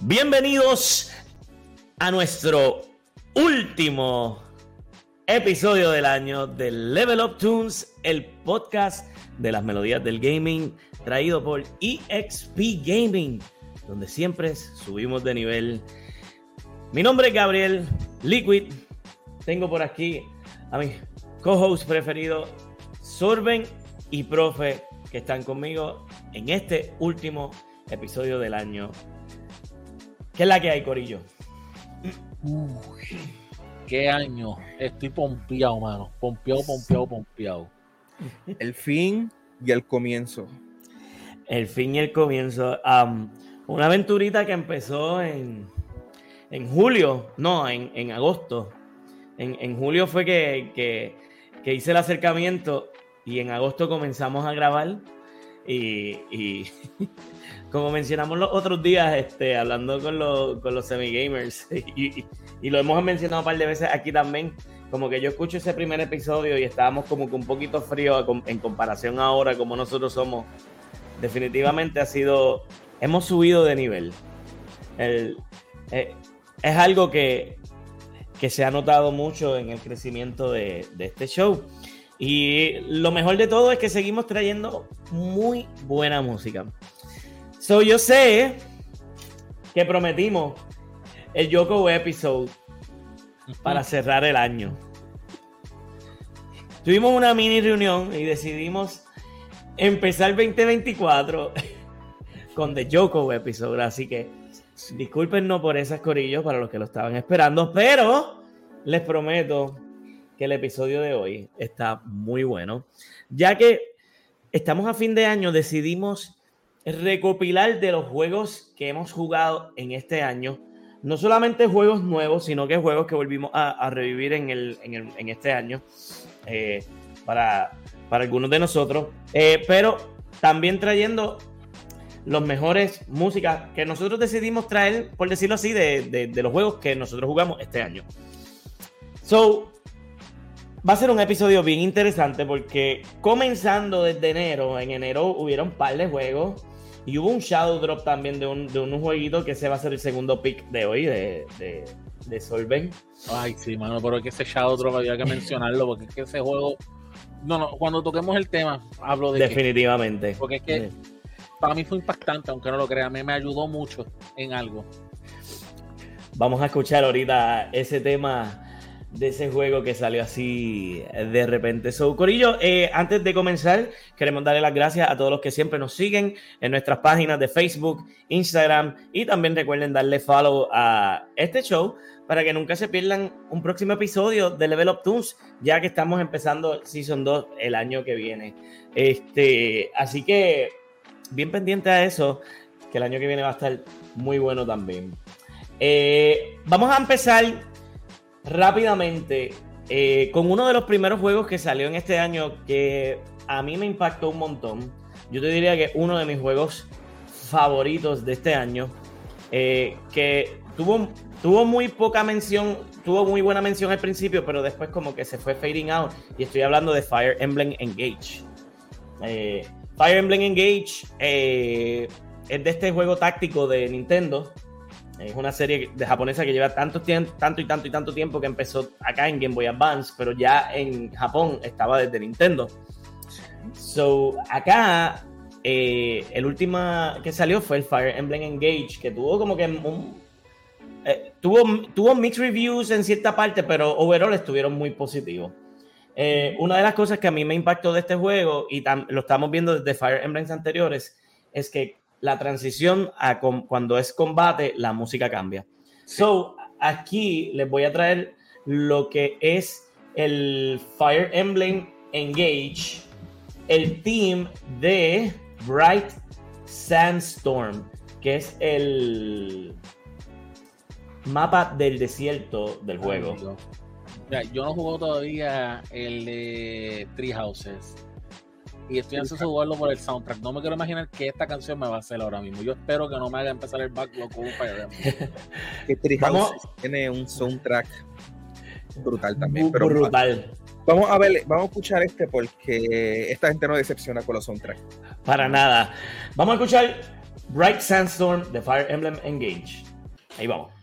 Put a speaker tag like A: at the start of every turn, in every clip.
A: Bienvenidos a nuestro último episodio del año de Level Up Tunes, el podcast de las melodías del gaming traído por EXP Gaming, donde siempre subimos de nivel. Mi nombre es Gabriel Liquid. Tengo por aquí a mi co-host preferido, Sorben y Profe, que están conmigo en este último episodio del año. ¿Qué es la que hay, Corillo?
B: Uy, qué año. Estoy pompeado, mano. Pompeado, pompeado, pompeado.
C: El fin y el comienzo.
A: El fin y el comienzo. una aventurita que empezó en, en julio, no, en, agosto. En, julio fue que, que, hice el acercamiento y en agosto comenzamos a grabar. Y, como mencionamos los otros días, este, hablando con, los, con los semi-gamers, y, y, lo hemos mencionado un par de veces aquí también, como que yo escucho ese primer episodio y estábamos como que un poquito frío en comparación ahora como nosotros somos. Definitivamente ha sido, hemos subido de nivel. El, eh, es algo que, que, se ha notado mucho en el crecimiento de, de este show. Y lo mejor de todo es que seguimos trayendo muy buena música. So, yo sé que prometimos el Yoko episode para cerrar el año. Tuvimos una mini reunión y decidimos empezar el 2024 con The Yoko episode. Así que discúlpenos por esas corillos para los que lo estaban esperando, pero les prometo que el episodio de hoy está muy bueno, ya que estamos a fin de año, decidimos recopilar de los juegos que hemos jugado en este año, no solamente juegos nuevos, sino que juegos que volvimos a, revivir en, el, en, este año eh, para, para, algunos de nosotros, eh, pero también trayendo los mejores músicas que nosotros decidimos traer, por decirlo así, de, de, de los juegos que nosotros jugamos este año. So, Va a ser un episodio bien interesante porque comenzando desde enero, en enero hubieron un par de juegos y hubo un Shadow Drop también de un, de un jueguito que se va a ser el segundo pick de hoy de, de, de Solven.
B: Ay, sí, mano, pero es que ese Shadow Drop había que mencionarlo porque es que ese juego. No, no, cuando toquemos el tema, hablo de.
A: Definitivamente.
B: porque es que para mí fue impactante, aunque no lo crea, me, me ayudó mucho en algo.
A: Vamos a escuchar ahorita ese tema de ese juego que salió así de repente. So, Corillo, eh, antes de comenzar, queremos darle las gracias a todos los que siempre nos siguen en nuestras páginas de Facebook, Instagram y también recuerden darle follow a este show para que nunca se pierdan un próximo episodio de Level Up Tunes, ya que estamos empezando Season 2 el año que viene. Este, así que bien pendiente a eso, que el año que viene va a estar muy bueno también. Eh, vamos a empezar rápidamente eh, con uno de los primeros juegos que salió en este año que a mí me impactó un montón. Yo te diría que uno de mis juegos favoritos de este año, eh, que tuvo, tuvo muy poca mención, tuvo muy buena mención al principio, pero después como que se fue fading out. Y estoy hablando de Fire Emblem Engage. Eh, Fire Emblem Engage es de este juego táctico de Nintendo es una serie de japonesa que lleva tanto, tanto y tanto y tanto tiempo que empezó acá en Game Boy Advance, pero ya en Japón estaba desde Nintendo. So, acá, eh, el último que salió fue el Fire Emblem Engage, que tuvo como que un, eh, tuvo, tuvo mixed reviews en cierta parte, pero overall estuvieron muy positivos. Eh, una de las cosas que a mí me impactó de este juego, y lo estamos viendo desde Fire Emblems anteriores, es que la transición a cuando es combate, la música cambia. So, aquí les voy a traer lo que es el Fire Emblem Engage, el team de Bright Sandstorm, que es el mapa del desierto del juego.
B: yo no juego todavía el de Tree Houses y estoy ansioso de jugarlo por el soundtrack. No me quiero imaginar que esta canción me va a hacer ahora mismo. Yo espero que no me haga empezar el backlog con un Fire
C: Que Vamos. tiene un soundtrack brutal también.
A: Pero brutal.
C: Vamos a ver, vamos a escuchar este porque esta gente no decepciona con los soundtracks.
A: Para nada. Vamos a escuchar Bright Sandstorm de Fire Emblem Engage. Ahí vamos.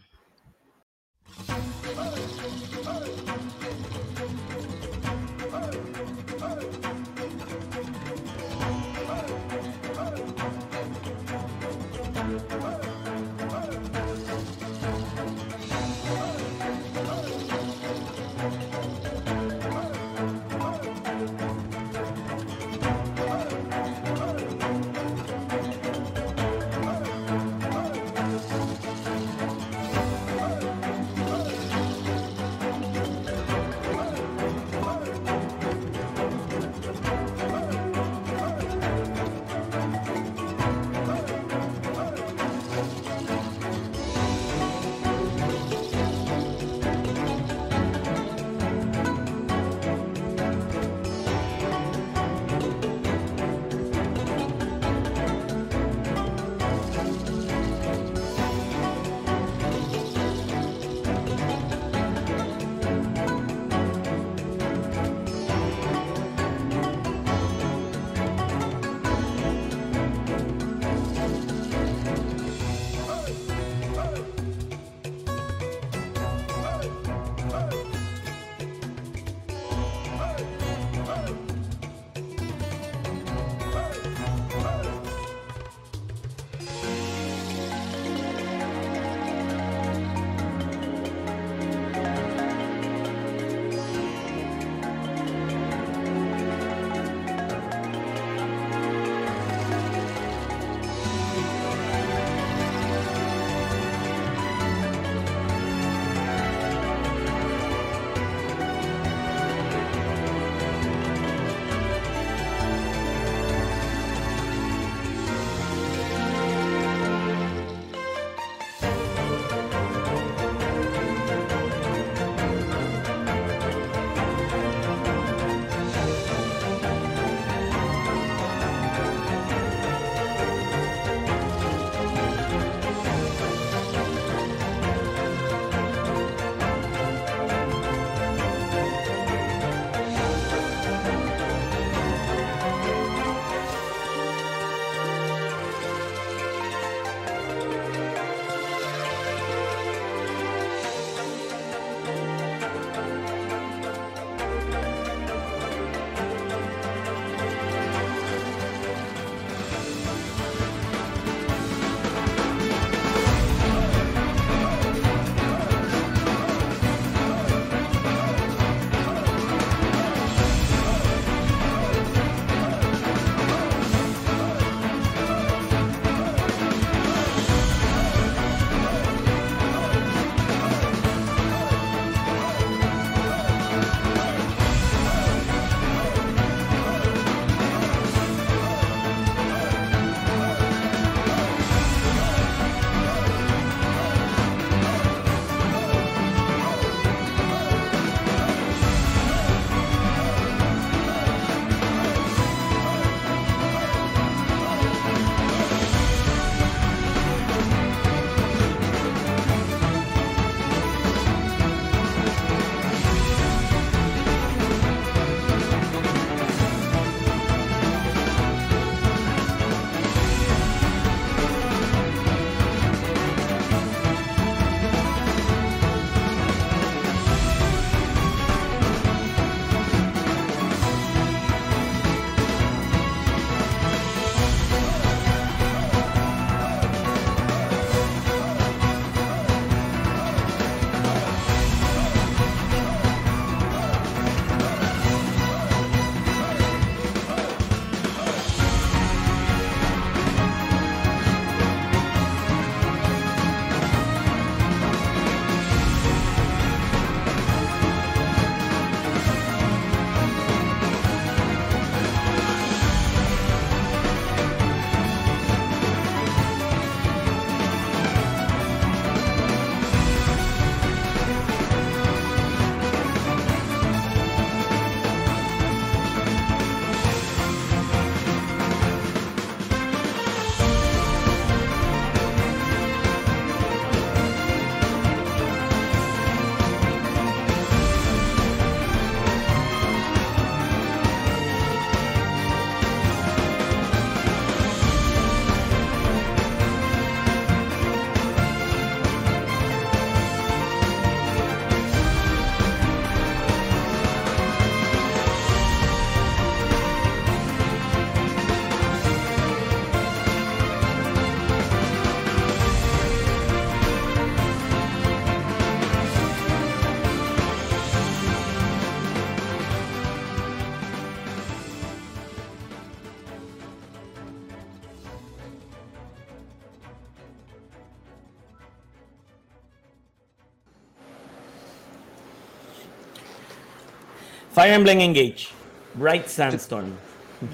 A: Fire Emblem Engage, Bright Sandstorm.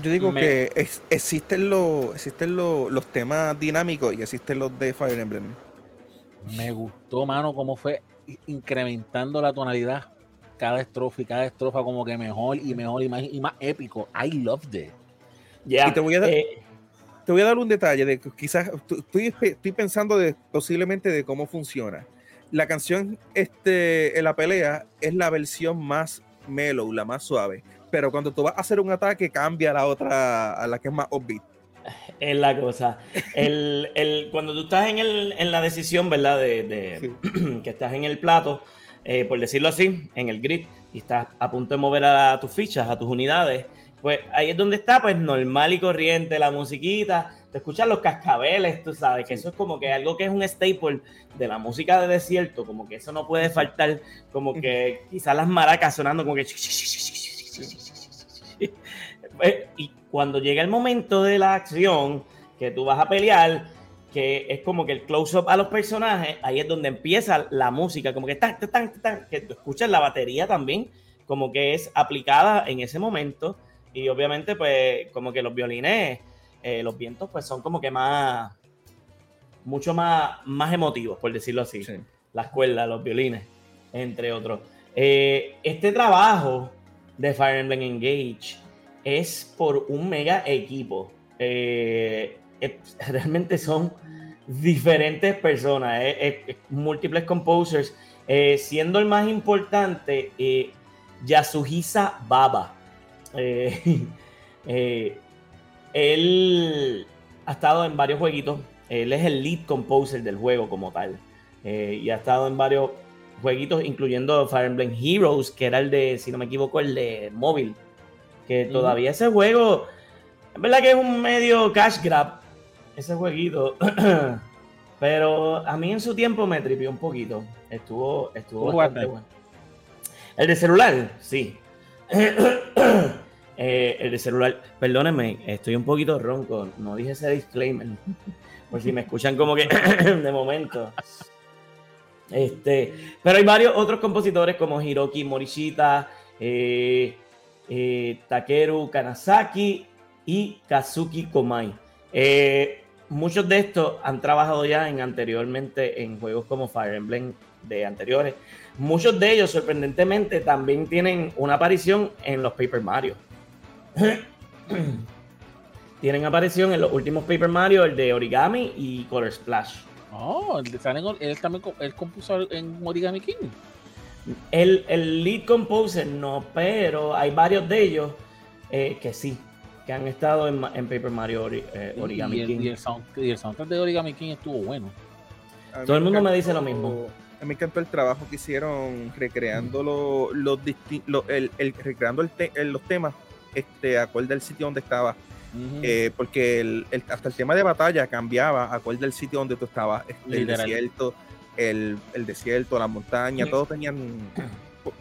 C: Yo digo que existen, los, existen los, temas dinámicos y existen los de Fire Emblem.
B: Me gustó, mano, cómo fue incrementando la tonalidad cada estrofa y cada estrofa como que mejor y mejor y más, y más épico. I loved it.
C: Y te voy a dar, eh, te voy a dar un detalle de que quizás estoy, estoy pensando de, posiblemente de cómo funciona. La canción este, en la pelea es la versión más mellow, la más suave. Pero cuando tú vas a hacer un ataque, cambia a la otra, a la que es más upbeat.
A: Es la cosa. El, el, cuando tú estás en, el, en la decisión, ¿verdad? De, de que estás en el plato, eh, por decirlo así, en el grid, y estás a punto de mover a tus fichas, a tus unidades, pues ahí es donde está, pues normal y corriente la musiquita. Te escuchan los cascabeles, tú sabes, que eso es como que algo que es un staple de la música de desierto, como que eso no puede faltar, como que quizás las maracas sonando como que y cuando llega el momento de la acción, que tú vas a pelear, que es como que el close-up a los personajes, ahí es donde empieza la música, como que tan, tan, tan, que tú escuchas la batería también, como que es aplicada en ese momento, y obviamente pues como que los violines, eh, los vientos pues son como que más, mucho más, más emotivos, por decirlo así, las cuerdas, los violines, entre otros. Eh, este trabajo de Fire Emblem Engage es por un mega equipo. Eh, realmente son diferentes personas, múltiples composers, siendo el más importante Yasuhisa Baba. él ha estado en varios jueguitos, él es el lead composer del juego como tal, y ha estado en varios jueguitos, incluyendo Fire Emblem Heroes, que era el de, si no me equivoco, el de móvil. Que todavía ese juego, es verdad que es un medio cash grab, ese jueguito. Pero a mí en su tiempo me tripió un poquito. Estuvo, estuvo bastante bueno. El de celular, sí. Eh, el celular, perdónenme, estoy un poquito ronco. No dije ese disclaimer. Por si me escuchan como que de momento. Este, pero hay varios otros compositores como Hiroki Morishita, eh, eh, Takeru Kanazaki y Kazuki Komai. Eh, muchos de estos han trabajado ya en anteriormente en juegos como Fire Emblem de anteriores. Muchos de ellos, sorprendentemente, también tienen una aparición en los Paper Mario. tienen aparición en los últimos Paper Mario, el de Origami y Color Splash.
B: Oh, él, también él compuso en Origami King.
A: El, el, lead composer no, pero hay varios de ellos eh, que sí, que han estado en, Paper Mario eh, Origami King.
B: Y el, soundtrack de Origami King estuvo bueno.
A: Todo el mundo me dice lo mismo.
C: A mí me encantó el trabajo que hicieron recreando los, los, el, el, recreando el los temas este, acorde al sitio donde estaba eh, porque el, hasta el tema de batalla cambiaba acorde al sitio donde tú estabas. Este, el desierto, el, el, desierto, la montaña, todos tenían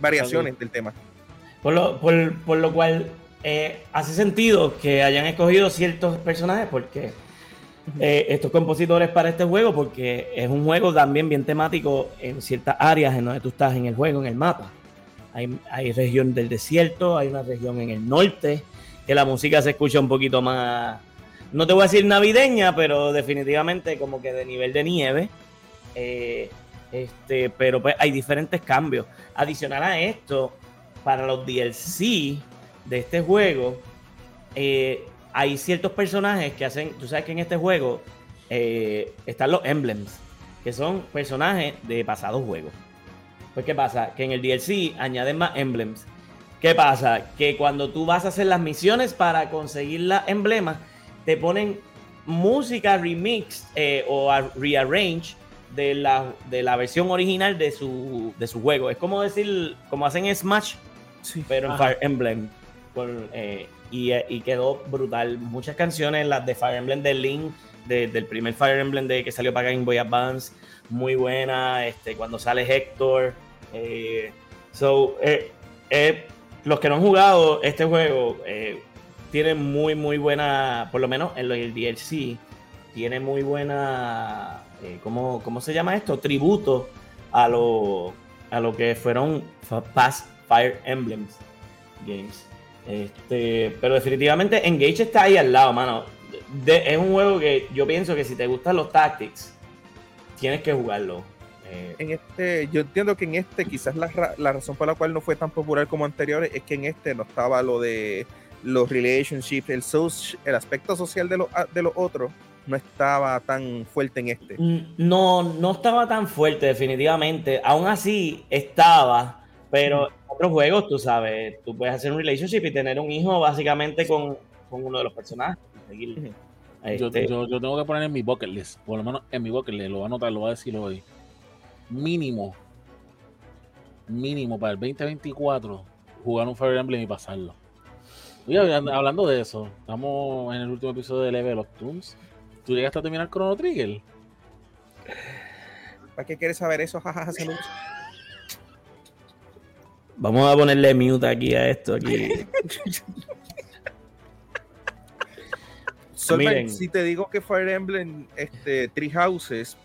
C: variaciones del tema.
A: Por lo, por, por lo cual eh, hace sentido que hayan escogido ciertos personajes porque eh, estos compositores para este juego, porque es un juego también bien temático en ciertas áreas en donde tú estás en el juego, en el mapa. Hay, región del desierto, hay una región en el norte, que la música se escucha un poquito más, no te voy a decir navideña, pero definitivamente como que de nivel de nieve. Eh, este, pero pues hay diferentes cambios. Adicional a esto, para los DLC de este juego, eh, hay ciertos personajes que hacen, tú sabes que en este juego eh, están los emblems, que son personajes de pasados juegos. Pues ¿qué pasa? Que en el DLC añaden más emblems ¿Qué pasa? Que cuando tú vas a hacer las misiones para conseguir la emblema, te ponen música remix eh, o rearrange de la, de la versión original de su, de su juego. Es como decir, como hacen Smash, pero en Fire Emblem. Eh, eh, y, quedó brutal. Muchas canciones, las de Fire Emblem de Link, del primer Fire Emblem de que salió para Game Boy Advance, muy buena. Este, cuando sale Hector. so, los que no han jugado este juego eh, tienen muy, muy buena, por lo menos en el DLC, tiene muy buena, eh, ¿cómo, se llama esto? Tributo a lo, a lo que fueron Past Fire Emblems. Games. Este, pero definitivamente Engage está ahí al lado, mano. es un juego que yo pienso que si te gustan los tactics, tienes que jugarlo.
C: Eh, en este, yo entiendo que en este quizás la, razón por la cual no fue tan popular como anteriores es que en este no estaba lo de los relationships, el, el aspecto social de, lo, de los otros no estaba tan fuerte en este.
A: No, no estaba tan fuerte definitivamente. Aún así estaba, pero en otros juegos, tú sabes, tú puedes hacer un relationship y tener un hijo básicamente con, uno de los personajes.
B: Este yo, yo, tengo que poner en mi bucket list, por lo menos en mi bucket list, lo voy a anotar, lo voy a decir hoy. Mínimo, mínimo para el 2024, jugar un Fire Emblem y pasarlo. hablando de eso, estamos en el último episodio de Level of Toons. ¿Tú llegaste a terminar Chrono Trigger?
C: ¿Para qué quieres saber eso, jajaja,
A: Vamos a ponerle mute aquí a esto. Aquí.
C: si te digo que Fire Emblem este, Three Houses,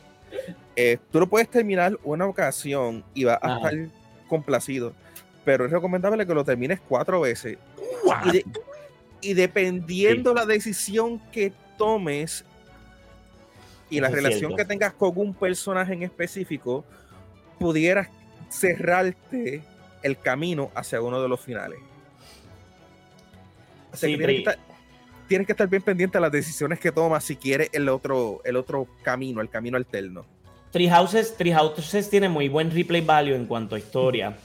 C: eh, tú lo puedes terminar una ocasión y vas a estar complacido. Pero es recomendable que lo termines cuatro veces. Y, dependiendo la decisión que tomes y la relación que tengas con un personaje en específico, pudieras cerrarte el camino hacia uno de los finales. Así que tienes, que estar, bien pendiente de las decisiones que tomas si quieres el otro, el otro camino, el camino alterno.
A: Three Houses, Houses tiene muy buen replay value en cuanto a historia.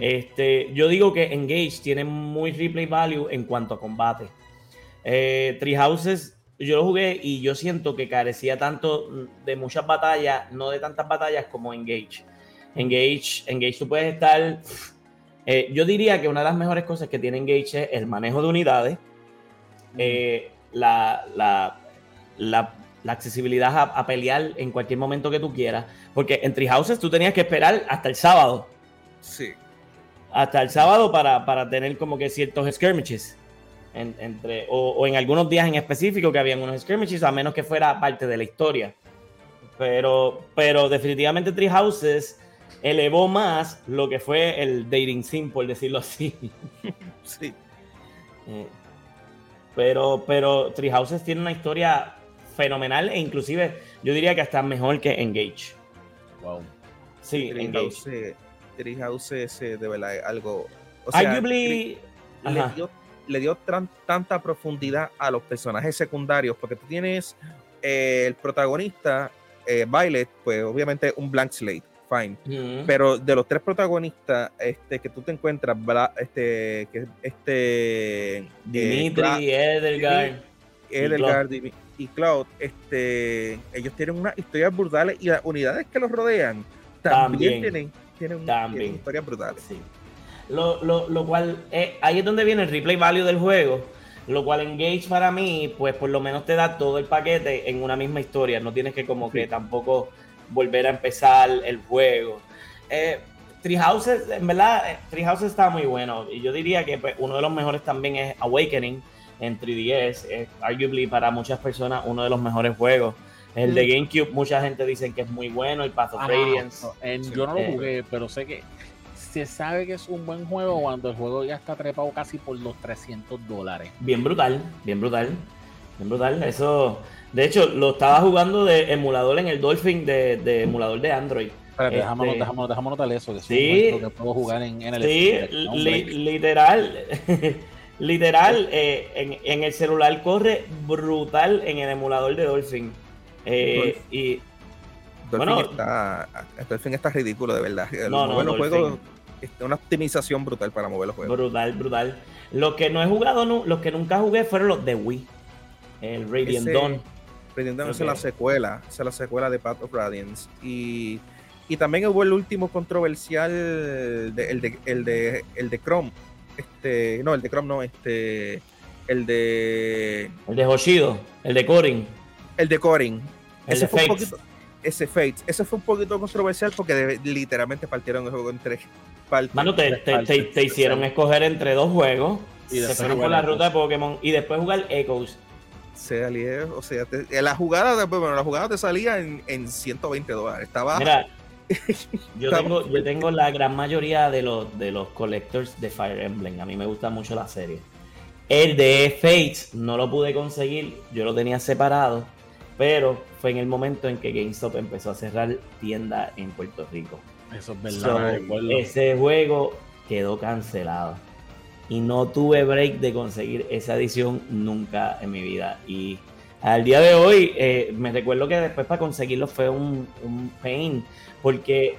A: Este, yo digo que Engage tiene muy replay value en cuanto a combate. Eh, Three Houses, yo lo jugué y yo siento que carecía tanto de muchas batallas, no de tantas batallas como Engage. Engage, Engage tú puedes estar eh, yo diría que una de las mejores cosas que tiene Engage es el manejo de unidades, eh, la, accesibilidad a, pelear en cualquier momento que tú quieras, porque en Treehouses tú tenías que esperar hasta el sábado.
C: Sí.
A: Hasta el sábado para, tener como que ciertos skirmishes. entre, o, en algunos días en específico que habían unos skirmishes, a menos que fuera parte de la historia. Pero, pero definitivamente Treehouses elevó más lo que fue el dating sim, por decirlo así.
C: sí.
A: Eh, pero, pero Three Houses tiene una historia fenomenal e inclusive yo diría que hasta mejor que Engage.
C: Wow. Sí, Engage. Three Houses de verdad algo... O sea, le dio, le dio tanta profundidad a los personajes secundarios porque tú tienes eh, el protagonista, eh, Violet, pues obviamente un blank slate fine. Pero de los tres protagonistas este, que tú te encuentras, este, que este
A: Dimitri, Edelgard,
C: Edelgard y, Cloud, este, ellos tienen unas historias brutales y las unidades que los rodean también, tienen, tienen,
A: también.
C: historias brutales.
A: Sí. Lo, lo, lo cual, eh, ahí es donde viene el replay value del juego. Lo cual Engage para mí, pues por lo menos te da todo el paquete en una misma historia. No tienes que como que tampoco volver a empezar el juego. Eh, Treehouses, en verdad, eh, Treehouses está muy bueno. Y yo diría que pues, uno de los mejores también es Awakening en 3DS. Es arguably para muchas personas uno de los mejores juegos. El de mm. GameCube, mucha gente dice que es muy bueno. El Path of Radiance.
B: yo no lo eh, jugué, pero sé que se sabe que es un buen juego cuando el juego ya está trepado casi por los 300 dólares.
A: Bien brutal, bien brutal. Bien brutal. Eso de hecho, lo estaba jugando de emulador en el Dolphin de, emulador de Android.
B: Pero déjame, este, notar eso, que
A: sí,
B: que puedo jugar en, el
A: Sí, literal, literal, eh, en, el celular corre brutal en el emulador de Dolphin. Eh, y
C: Dolphin bueno, está, Dolphin está ridículo, de verdad. No, no, los juegos, una optimización brutal para mover los juegos.
A: Brutal, brutal. Lo que no he jugado, los que nunca jugué fueron los de Wii. El Radiant Dawn
C: es la secuela, es la secuela de Path of Radiance. Y, también hubo el último controversial, el, de, el, de, el de Chrome. Este, no, el de Chrome no, este, el de...
A: El de Hoshido, el de Corin.
C: El de Corin.
A: El ese de fue Fates.
C: ese Fates. Ese fue un poquito controversial porque literalmente partieron el juego en tres
A: partes. Mano, te, te, hicieron escoger entre dos juegos. Y se fueron por la ruta de Pokémon y después jugar Echoes
C: sea, o sea, la jugada, bueno, la jugada te salía en, en 120 dólares. Estaba.
A: Mira, Yo tengo, yo tengo la gran mayoría de los, de los collectors de Fire Emblem. A mí me gusta mucho la serie. El de Fates no lo pude conseguir, yo lo tenía separado, pero fue en el momento en que GameStop empezó a cerrar tienda en Puerto Rico.
B: Eso es verdad.
A: ese juego quedó cancelado. Y no tuve break de conseguir esa edición nunca en mi vida. Y al día de hoy, eh, me recuerdo que después para conseguirlo fue un, un, pain, porque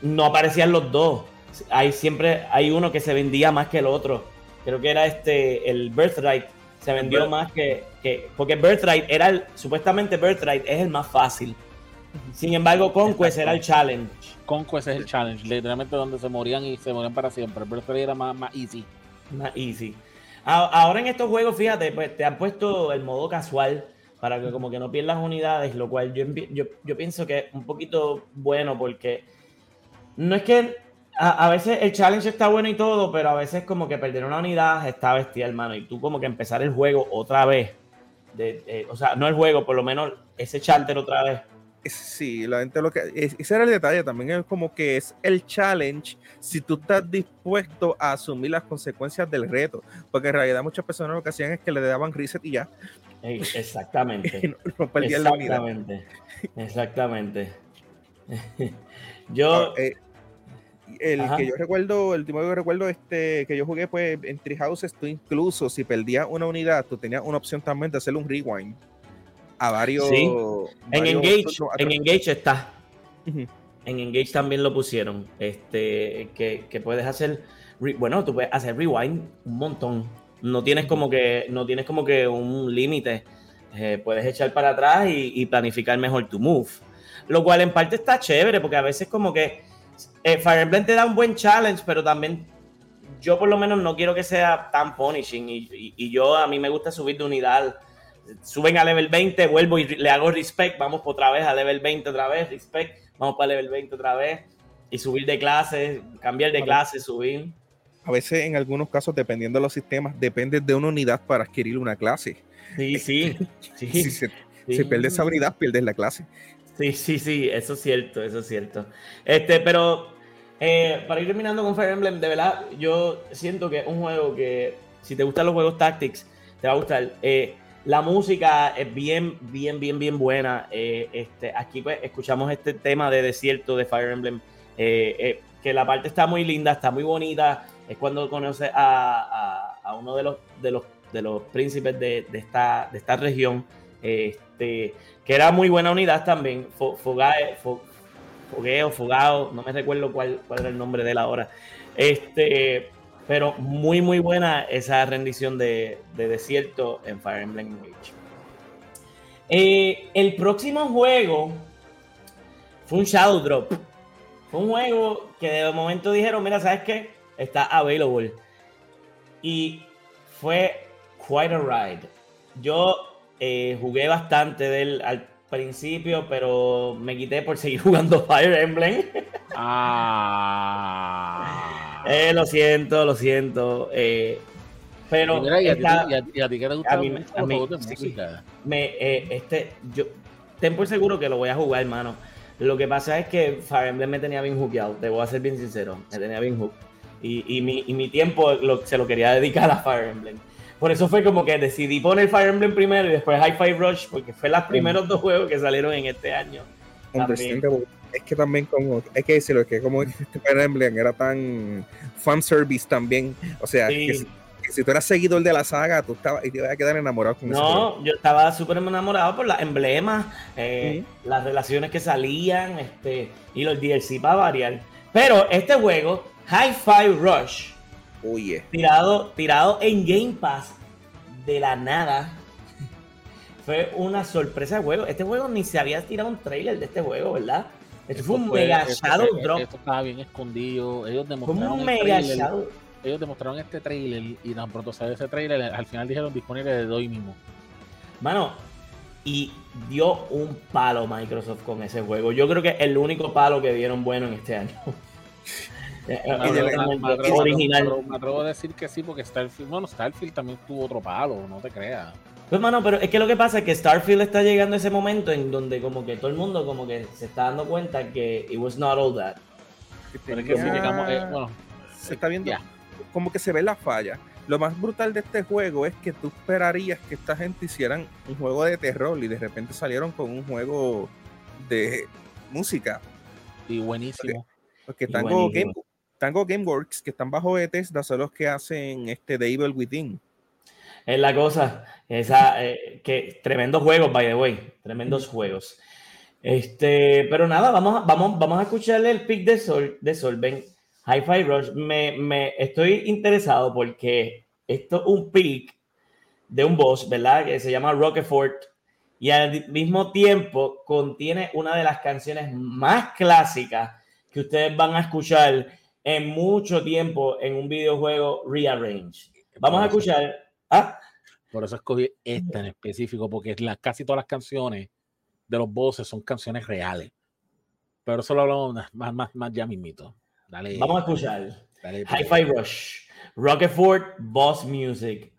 A: no aparecían los dos. Hay siempre hay uno que se vendía más que el otro. Creo que era este, el Birthright. Se vendió más que, que, Porque Birthright era el. Supuestamente Birthright es el más fácil. Sin embargo, Conquest era el challenge.
B: Conquest es el challenge, literalmente donde se morían y se morían para siempre. Birthright era más, más easy.
A: Más easy. Ahora en estos juegos, fíjate, pues te han puesto el modo casual para que como que no pierdas unidades, lo cual yo, yo, pienso que es un poquito bueno porque no es que a, veces el challenge está bueno y todo, pero a veces como que perder una unidad está bestial, hermano, y tú como que empezar el juego otra vez, de, o sea, no el juego, por lo menos ese charter otra vez.
C: Sí, la gente lo que. Ese era el detalle también, es como que es el challenge si tú estás dispuesto a asumir las consecuencias del reto. Porque en realidad muchas personas lo que hacían es que le daban reset y ya.
A: Exactamente. exactamente. Exactamente. yo.
C: Ah, eh, el que yo recuerdo, el último que recuerdo este, que yo jugué pues en Treehouses, tú incluso si perdías una unidad, tú tenías una opción también de hacer un rewind a varios.
A: En Engage, en Engage está. En Engage también lo pusieron. Este, que, que puedes hacer. Bueno, tú puedes hacer rewind un montón no tienes como que, no tienes como que un límite. Eh, puedes echar para atrás y, planificar mejor tu move. Lo cual en parte está chévere, porque a veces como que eh, Fire Emblem te da un buen challenge, pero también yo por lo menos no quiero que sea tan punishing. Y, yo a mí me gusta subir de unidad. Suben a level 20, vuelvo y le hago respect, vamos por otra vez a level 20 otra vez, respect, vamos para level 20 otra vez. Y subir de clase, cambiar de clase, subir
C: a veces en algunos casos, dependiendo de los sistemas, depende de una unidad para adquirir una clase.
A: Sí, sí.
C: sí, si, pierdes esa unidad, pierdes la clase.
A: Sí, sí, sí, eso es cierto, eso es cierto. Este, pero eh, para ir terminando con Fire Emblem, de verdad, yo siento que es un juego que, si te gustan los juegos Tactics, te va a gustar. Eh, la música es bien, bien, bien, bien buena. Eh, este, aquí pues escuchamos este tema de desierto de Fire Emblem, que la parte está muy linda, está muy bonita es cuando conoce a, uno de los, príncipes de, esta, región, este, que era muy buena unidad también, Fogae, Fogueo, Fogao, no me recuerdo cuál, era el nombre de él ahora. Este, pero muy, muy buena esa rendición de, desierto en Fire Emblem Engage. Eh, el próximo juego fue un Shadow Drop. Fue un juego que de momento dijeron, mira, ¿sabes qué? está available. Y fue quite a ride. Yo eh, jugué bastante de él al principio, pero me quité por seguir jugando Fire Emblem.
B: Ah.
A: Eh, lo siento, lo siento. Eh, pero
B: y, a, ti, a, ti, que te gusta
A: mí, me, este, yo ten por seguro que lo voy a jugar, hermano. Lo que pasa es que Fire Emblem me tenía bien hookeado, te voy a ser bien sincero, me tenía bien hooked. Y, mi, y mi, tiempo se lo quería dedicar a Fire Emblem. Por eso fue como que decidí poner Fire Emblem primero y después Hi-Fi Rush, porque fue los primeros dos juegos que salieron en este año.
C: Es que también como, hay que decirlo, es que como Fire Emblem era tan fanservice también, o sea, que, si tú eras seguidor de la saga, tú estabas y te ibas a quedar enamorado con
A: No, yo estaba súper enamorado por los emblemas, eh, las relaciones que salían, este, y los DLC para variar. Pero este juego Hi-Fi Rush. Tirado, tirado en Game Pass de la nada. Fue una sorpresa de juego. Este juego ni se había tirado un trailer de este juego, ¿verdad? Este fue un mega Shadow Drop.
B: Esto estaba bien escondido. Ellos demostraron. un mega Shadow. Ellos demostraron este trailer y tan pronto sale ese trailer, al final dijeron disponible de hoy mismo.
A: Mano, y dio un palo Microsoft con ese juego. Yo creo que es el único palo que dieron bueno en este año.
B: Me atrevo, a decir que sí, porque Starfield, bueno, Starfield también tuvo otro palo, no te creas.
A: Pues mano, pero es que lo que pasa es que Starfield está llegando a ese momento en donde como que todo el mundo como que se está dando cuenta que it was not all that.
B: Pero es que si llegamos, eh, bueno,
C: se está viendo como que se ve la falla. Lo más brutal de este juego es que tú esperarías que esta gente hicieran un juego de terror y de repente salieron con un juego de música.
B: Y buenísimo.
C: Porque
A: Y
C: Tango,
A: buenísimo.
C: Game, Tango Gameworks, que están bajo Bethesda, son los que hacen este The Evil Within.
A: Es la cosa, esa, eh, que tremendos juegos, by the way, tremendos juegos. Este, pero nada, vamos, a- vamos, vamos a escucharle el pick de, Sol, de Solven, Hi-Fi Rush. Me, me estoy interesado porque esto es un pick de un boss, ¿verdad? Que se llama Rockefort y al mismo tiempo contiene una de las canciones más clásicas que ustedes van a escuchar en mucho tiempo en un videojuego Rearrange. Vamos a escuchar. Ah,
B: Por eso escogí esta en específico, porque la, casi todas las canciones de los bosses son canciones reales. Pero eso lo hablamos más, más, más ya mismito. Dale.
A: vamos a escuchar. Hi-Fi Rush, Rockefort, Boss Music.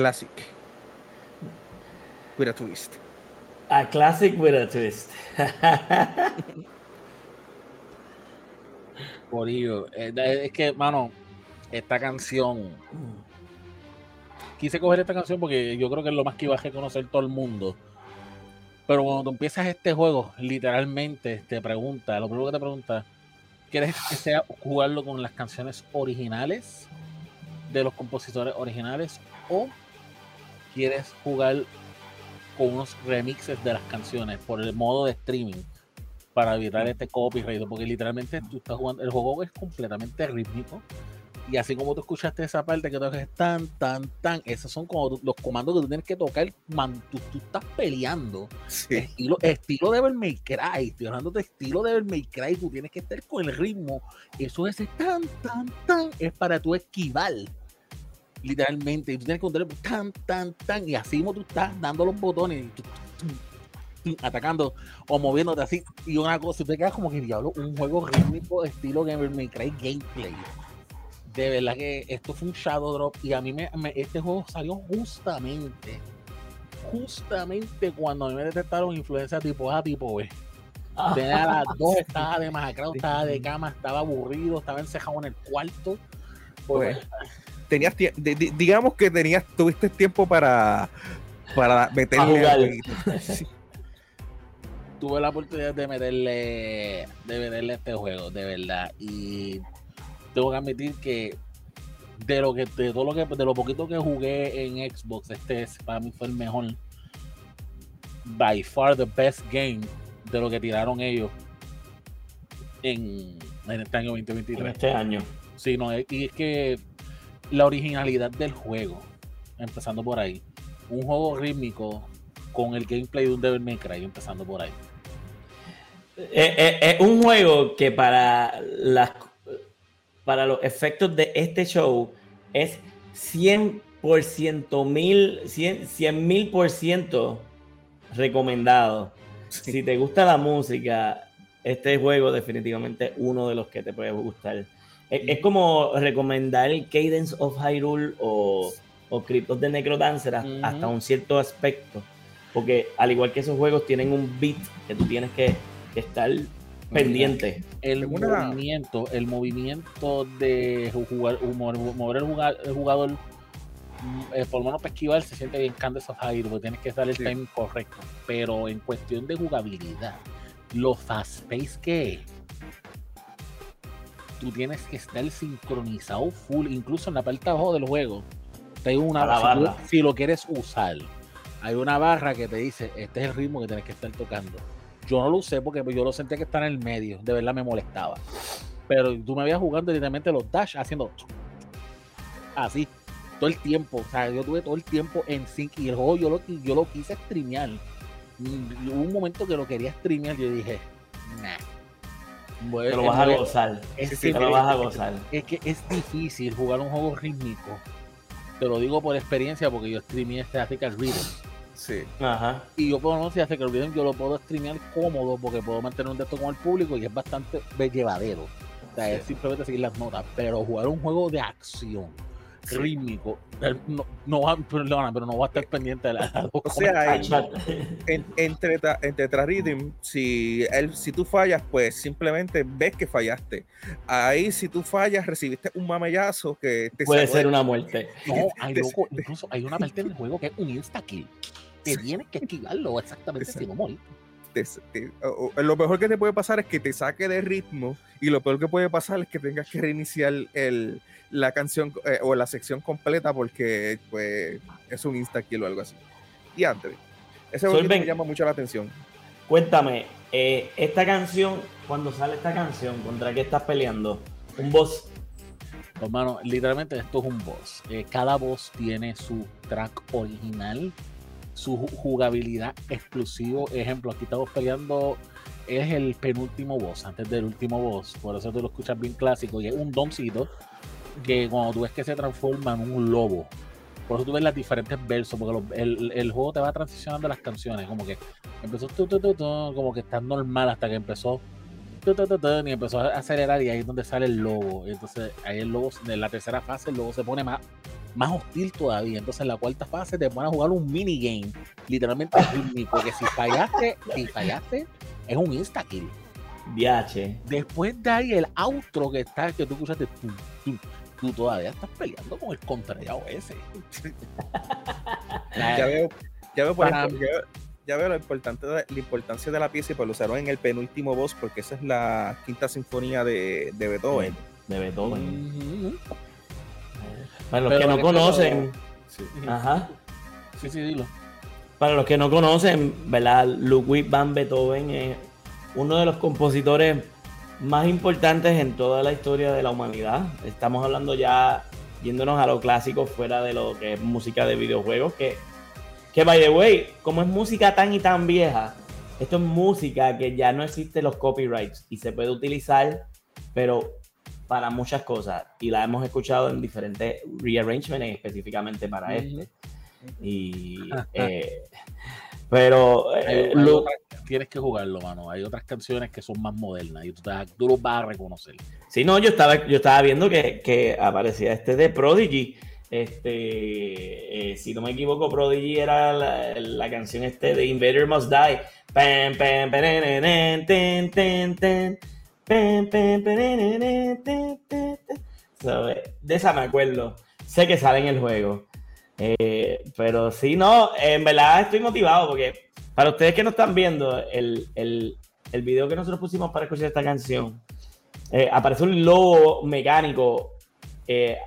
C: Classic with a twist.
A: A classic with a twist.
B: Por ello, eh, es que, mano, esta canción. Quise coger esta canción porque yo creo que es lo más que iba a reconocer todo el mundo. Pero cuando tú empiezas este juego, literalmente te pregunta, lo primero que te pregunta, ¿quieres que sea jugarlo con las canciones originales de los compositores originales o quieres jugar con unos remixes de las canciones por el modo de streaming para evitar este copyright? Porque literalmente tú estás jugando, el juego es completamente rítmico y así como tú escuchaste esa parte que tú es tan, tan, tan, esos son como los comandos que tú tienes que tocar, man, tú, estás peleando. Estilo, estilo Devil May Cry, estoy hablando de estilo Devil May Cry, tú tienes que estar con el ritmo. Eso es tan, tan, tan, es para tú esquivar. Literalmente, y tú tienes que contar tan, tan, tan, y así como tú estás dando los botones, atacando o moviéndote así, y una cosa, te quedas como que diablo, un juego rítmico estilo Devil May Cry gameplay. De verdad que esto fue un shadow drop y a mí me, este juego salió justamente justamente cuando a mí me detectaron influencia tipo A tipo B. Tenía las dos estaba de masacrado estaba de cama estaba aburrido estaba encejado en el cuarto.
C: Pues, tenías digamos que tenías tuviste tiempo para para meterle
B: tuve la oportunidad de meterle de meterle este juego de verdad y tengo que admitir que de lo que de todo lo que de lo poquito que jugué en Xbox, este para mí fue el mejor by far the best game de lo que tiraron ellos en, en este año 2023. En
A: este año.
B: Sí, no, y es que la originalidad del juego, empezando por ahí. Un juego rítmico con el gameplay de un Devil May Cry, empezando por ahí.
A: Es, eh, eh, es un juego que para las para los efectos de este show es 100% mil, 100 mil por ciento recomendado. Si te gusta la música, este juego definitivamente es uno de los que te puede gustar. Es, como recomendar Cadence of Hyrule o, o Cryptos de Necrodancer hasta un cierto aspecto. Porque al igual que esos juegos tienen un beat que tú tienes que, que estar pendiente.
B: El movimiento, el movimiento de jugar, mover el jugador, mm, eh, por lo menos para esquivar se siente bien Candace of Hyrule, porque tienes que dar el timing correcto. Pero en cuestión de jugabilidad, lo fast pace que es, tú tienes que estar sincronizado full, incluso en la parte de abajo del juego. Te hay una barra, si, si lo quieres usar, hay una barra que te dice, este es el ritmo que tienes que estar tocando yo no lo usé porque yo lo sentía que estaba en el medio. De verdad me molestaba. Pero tú me habías jugando directamente los dash haciendo así todo el tiempo. O sea, yo tuve todo el tiempo en sync y el juego yo lo, yo lo quise streamear. Hubo un momento que lo quería streamear y yo dije, nah.
A: Bueno, lo vas a gozar.
B: Es que, lo vas a gozar. Es que es difícil jugar un juego rítmico. Te lo digo por experiencia porque yo streameé este African Rhythm
C: Sí.
B: Ajá. Y yo sé, hace que olviden, yo lo puedo streamear cómodo porque puedo mantener un texto con el público y es bastante llevadero. O sea, es simplemente seguir las notas. Pero jugar un juego de acción rítmico, no, no va, perdona, pero no va a estar pendiente de la.
C: O sea, en, entre, entre Rhythm, si, él, si tú fallas, pues simplemente ves que fallaste. Ahí, si tú fallas, recibiste un mamallazo que
A: te puede ser una muerte.
B: No, hay loco, incluso hay una parte del juego que es un insta kill te tienes que esquivarlo exactamente si no morir.
C: Lo mejor que te puede pasar es que te saque de ritmo y lo peor que puede pasar es que tengas que reiniciar el, la canción eh, o la sección completa porque pues es un insta kill o algo así. Y antes, ese es me llama mucho la atención.
A: Cuéntame, eh, esta canción, cuando sale esta canción, ¿contra qué estás peleando? ¿Un boss?
B: Hermano, literalmente esto es un boss. Eh, cada boss tiene su track original su jugabilidad exclusivo. Ejemplo, aquí estamos peleando, es el penúltimo boss, antes del último boss, por eso tú lo escuchas bien clásico, y es un domcito que cuando tú ves que se transforma en un lobo, por eso tú ves las diferentes versos, porque el, el, juego te va transicionando las canciones, como que empezó como que está normal hasta que empezó y empezó a acelerar y ahí es donde sale el lobo. Y entonces ahí el lobo, en la tercera fase, el lobo se pone más más hostil todavía. Entonces en la cuarta fase te van a jugar un minigame, literalmente porque si fallaste, si fallaste, es un insta kill.
A: Viaje.
B: Después de ahí el outro que está, que tú escuchaste, tú, todavía estás peleando con el contrariado ese.
C: ya veo, ya veo por ejemplo, ya veo lo importante la importancia de la pieza y pues lo usaron en el penúltimo boss porque esa es la quinta sinfonía de, de Beethoven.
A: De Beethoven. Para los que no conocen. Ajá.
B: Sí, sí, dilo.
A: Para los que no conocen, ¿verdad? Ludwig van Beethoven es uno de los compositores más importantes en toda la historia de la humanidad. Estamos hablando ya yéndonos a lo clásico fuera de lo que es música de videojuegos, que que, by the way, como es música tan y tan vieja, esto es música que ya no existe los copyrights y se puede utilizar, pero para muchas cosas. Y la hemos escuchado en diferentes rearrangements, específicamente para este. Y. Eh, pero.
B: Eh, tienes que jugarlo, mano. Hay otras canciones que son más modernas y tú, tú los vas a reconocer.
A: Sí, no, yo estaba, yo estaba viendo que, que aparecía este de Prodigy este, eh, si no me equivoco, Prodigy era la, canción este de Invader Must Die. De esa me acuerdo. Sé que sale en el juego. Eh, pero sí, no, en verdad estoy motivado porque para ustedes que no están viendo el, el, el video que nosotros pusimos para escuchar esta canción, eh, aparece un logo mecánico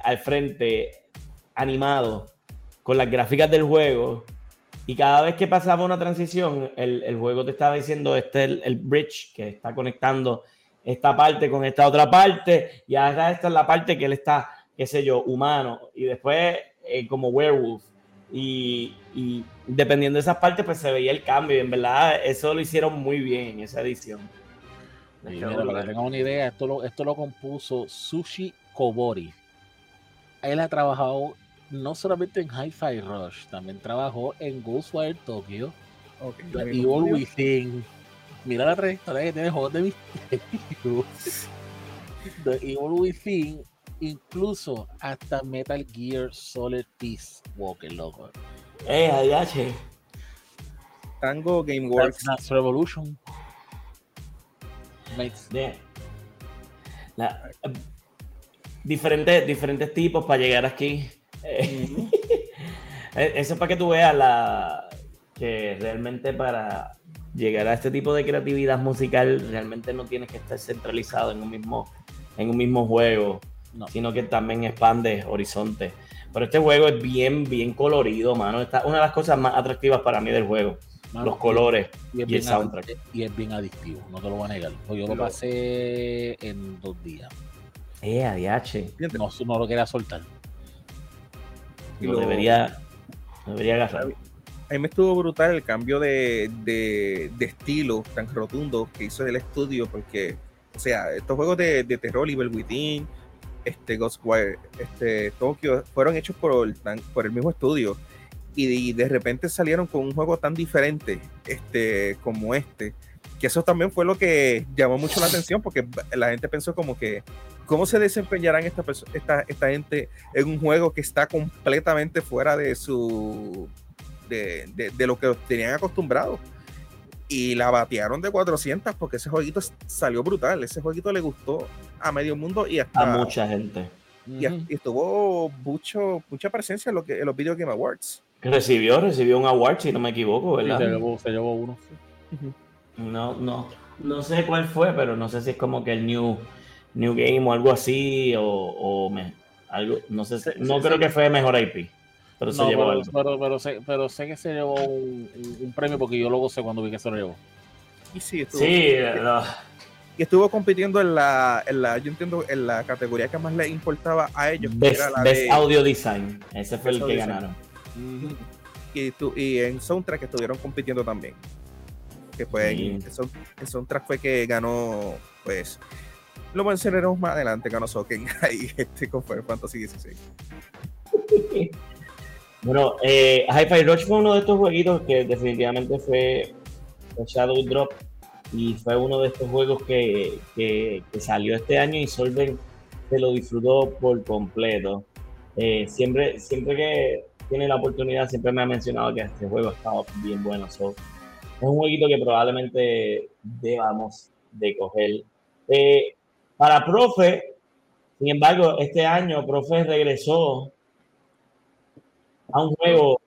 A: al frente animado con las gráficas del juego y cada vez que pasaba una transición, el, juego te estaba diciendo, este es el, bridge que está conectando esta parte con esta otra parte y ahora esta es la parte que él está, qué sé yo, humano y después eh, como werewolf. Y, dependiendo de esas partes, pues se veía el cambio. Y en verdad, eso lo hicieron muy bien en esa edición.
B: para que tengan una idea, esto lo, esto lo compuso Sushi Kobori. Él ha trabajado no solamente en Hi-Fi Rush, también trabajó en Ghostwire Tokyo, okay, The Evil Within. Mira la trayectoria que tiene el juego de misterio. The Evil Within, incluso hasta Metal Gear Solid Peace Walker, loco.
A: Eh, ADH.
C: Tango Gameworks.
B: That's Revolution.
A: Makes... Yeah. La, uh, diferentes, diferentes tipos para llegar aquí. Eh, eso es para que tú veas la, que realmente para llegar a este tipo de creatividad musical realmente no tienes que estar centralizado en un mismo, en un mismo juego, sino que también expande horizontes. Pero este juego es bien, bien colorido, mano. Esta una de las cosas más atractivas para mí del juego. los colores y, el soundtrack.
B: Y es bien adictivo, no te lo voy a negar. Pues yo lo pasé en dos días.
A: Eh, ADH.
B: No, no lo quería soltar
A: lo, debería, debería agarrar.
C: A mí me estuvo brutal el cambio de, de, estilo tan rotundo que hizo el estudio, porque, o sea, estos juegos de, terror, Evil Within, este Ghostwire, este Tokyo, fueron hechos por el, por el mismo estudio. Y de, repente salieron con un juego tan diferente este, como este, que eso también fue lo que llamó mucho la atención, porque la gente pensó como que ¿Cómo se desempeñarán esta, esta, esta gente en un juego que está completamente fuera de su de, de, lo que tenían acostumbrados? Y la batearon de 400 porque ese jueguito salió brutal. Ese jueguito le gustó a medio mundo y hasta,
A: a mucha gente.
C: Y, estuvo mucho, mucha presencia en, lo que, en los Video Game Awards.
A: Recibió, recibió un award, si no me equivoco, ¿verdad?
B: se, llevó, se llevó uno.
A: No, no, no sé cuál fue, pero no sé si es como que el New New Game o algo así, o, algo, no sé, no creo que fue mejor IP. Pero se llevó
B: pero, Pero, sé, pero, sé, que se llevó un, premio porque yo luego sé cuando vi que se lo llevó.
C: Y sí,
A: estuvo, sí,
C: y estuvo compitiendo en la, en la, yo entiendo, en la categoría que más le importaba a ellos.
A: Best, Audio Design, ese fue el que ganaron.
C: y, y en Soundtrack estuvieron compitiendo también. Que fue en, el Soundtrack fue que ganó, pues, lo mencionaremos más adelante cuando Soken ahí este, con Final Fantasy XVI.
A: bueno, eh, Hi-Fi Rush fue uno de estos jueguitos que definitivamente fue Shadow Drop y fue uno de estos juegos que, que, salió este año y Solven se lo disfrutó por completo. Eh, siempre, siempre que tiene la oportunidad, siempre me ha mencionado que este juego ha estado bien bueno. es un jueguito que probablemente debamos de coger. Eh, para Profe, sin embargo, este año Profe regresó a un juego.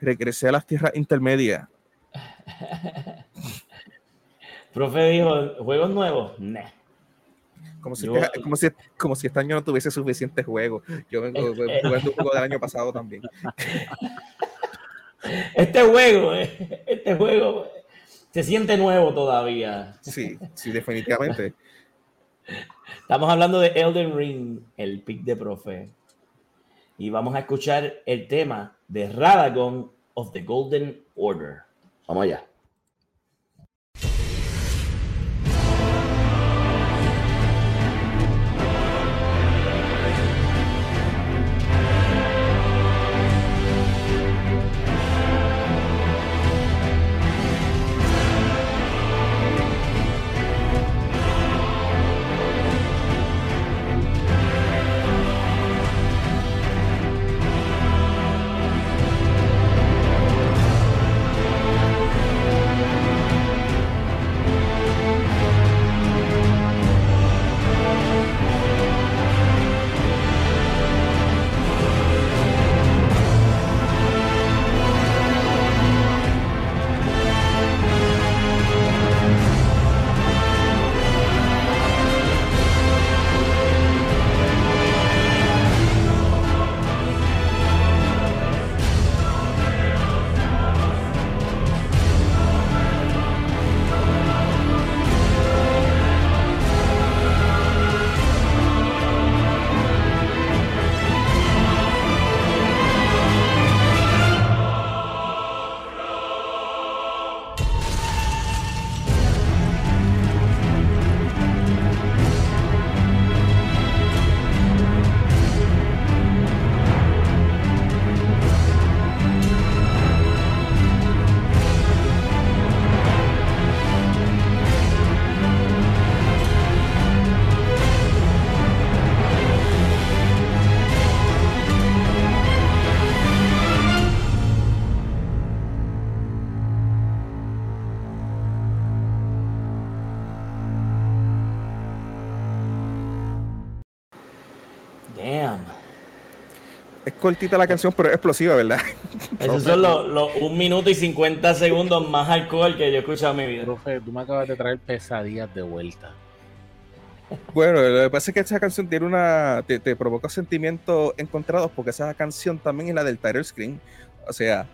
C: Regresé a las tierras intermedias.
A: Profe dijo, ¿juegos nuevos? Nah.
C: Como si, como, si, como si este año no tuviese suficientes juegos. Yo vengo jugando un juego del año pasado también.
A: Este juego, eh, este juego se siente nuevo todavía.
C: Sí, sí, definitivamente.
A: Estamos hablando de Elden Ring, el pick de profe. Y vamos a escuchar el tema de Radagon of the Golden Order. Vamos allá.
C: Cortita la canción, pero es explosiva, ¿verdad?
A: Esos son los, un minuto y 50 segundos más alcohol que yo he escuchado en mi vida.
B: Profe, tú me acabas de traer pesadillas de vuelta.
C: Bueno, lo que pasa es que esa canción tiene una. te, provoca sentimientos encontrados porque esa canción también es la del title screen. O sea,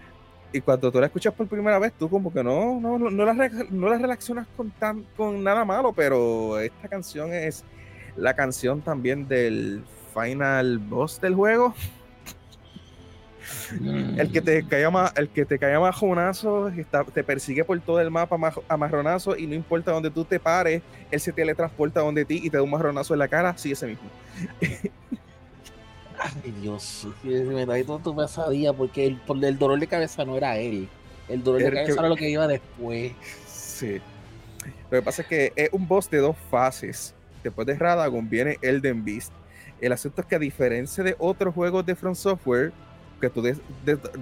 C: y cuando tú la escuchas por primera vez, tú como que no, no, no, la, no la relacionas con, tan, con nada malo, pero esta canción es la canción también del final boss del juego. El que te cae más, el que te cae majonazo, te persigue por todo el mapa a marronazo y no importa dónde tú te pares, él se teletransporta donde ti y te da un marronazo en la cara, sí, ese mismo.
B: Ay, Dios, me da todo tu pesadilla porque el, el dolor de cabeza no era él. El dolor de cabeza era lo que iba después.
C: Sí. Lo que pasa es que es un boss de dos fases. Después de Radagon viene Elden Beast. El asunto es que a diferencia de otros juegos de From Software, que tú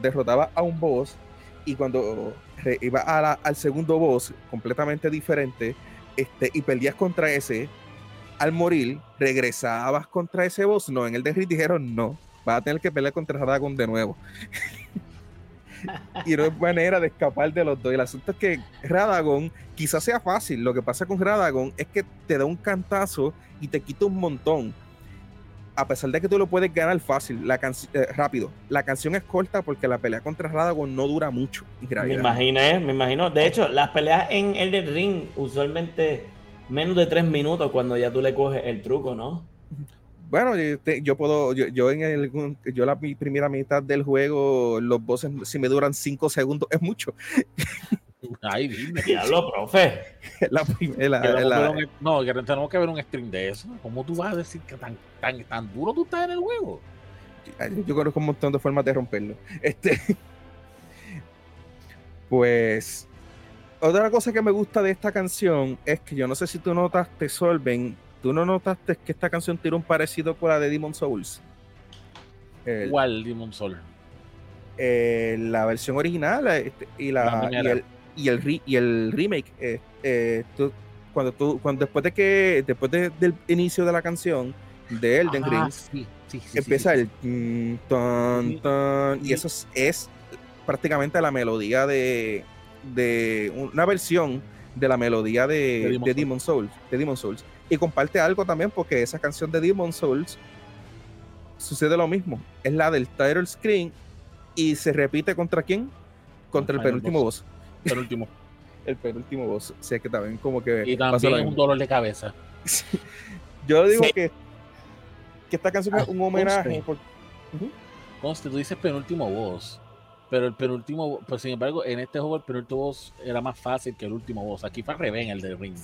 C: derrotabas a un boss y cuando ibas al segundo boss completamente diferente este, y perdías contra ese, al morir regresabas contra ese boss. No, en el de dijeron no, vas a tener que pelear contra Radagon de nuevo. y no hay manera de escapar de los dos. El asunto es que Radagon quizás sea fácil. Lo que pasa con Radagon es que te da un cantazo y te quita un montón a pesar de que tú lo puedes ganar fácil, la eh, rápido, la canción es corta porque la pelea contra Radagon no dura mucho.
A: Me imaginé, me imagino. De hecho, las peleas en el ring usualmente menos de tres minutos cuando ya tú le coges el truco, ¿no?
C: Bueno, yo, puedo, yo, en el, yo la primera mitad del juego, los bosses, si me duran cinco segundos, es mucho.
B: Ay, dime.
A: Diablo, profe.
C: La primera.
B: no, que tenemos que ver un stream de eso. ¿Cómo tú vas a decir que tan, tan, tan duro tú estás en el juego?
C: Yo conozco un montón de formas de romperlo. Este. Pues. Otra cosa que me gusta de esta canción es que yo no sé si tú notaste, Solven, tú no notaste que esta canción tiene un parecido con la de Demon Souls.
B: ¿Cuál Demon Soul?
C: Eh, la versión original este, y, la, y, el, y, el, y el remake. Eh, eh, cuando tú, cuando después de que, después del inicio de la canción de Elden ah, Ring, sí, empieza el y eso es, prácticamente la melodía de, de una versión de la melodía de, de, Demon, Souls, de Demon Souls. Y comparte algo también porque esa canción de Demon Souls sucede lo mismo. Es la del title screen y se repite contra quién? Contra el, penúltimo boss.
B: Penúltimo.
C: el penúltimo boss. O sea que también como que.
B: Y también es un dolor de cabeza.
C: Yo digo que, que esta canción es un homenaje.
B: Conste. tú dices penúltimo boss. Pero el penúltimo, pues sin embargo, en este juego el penúltimo boss era más fácil que el último boss. Aquí fue al revés en el de Ring.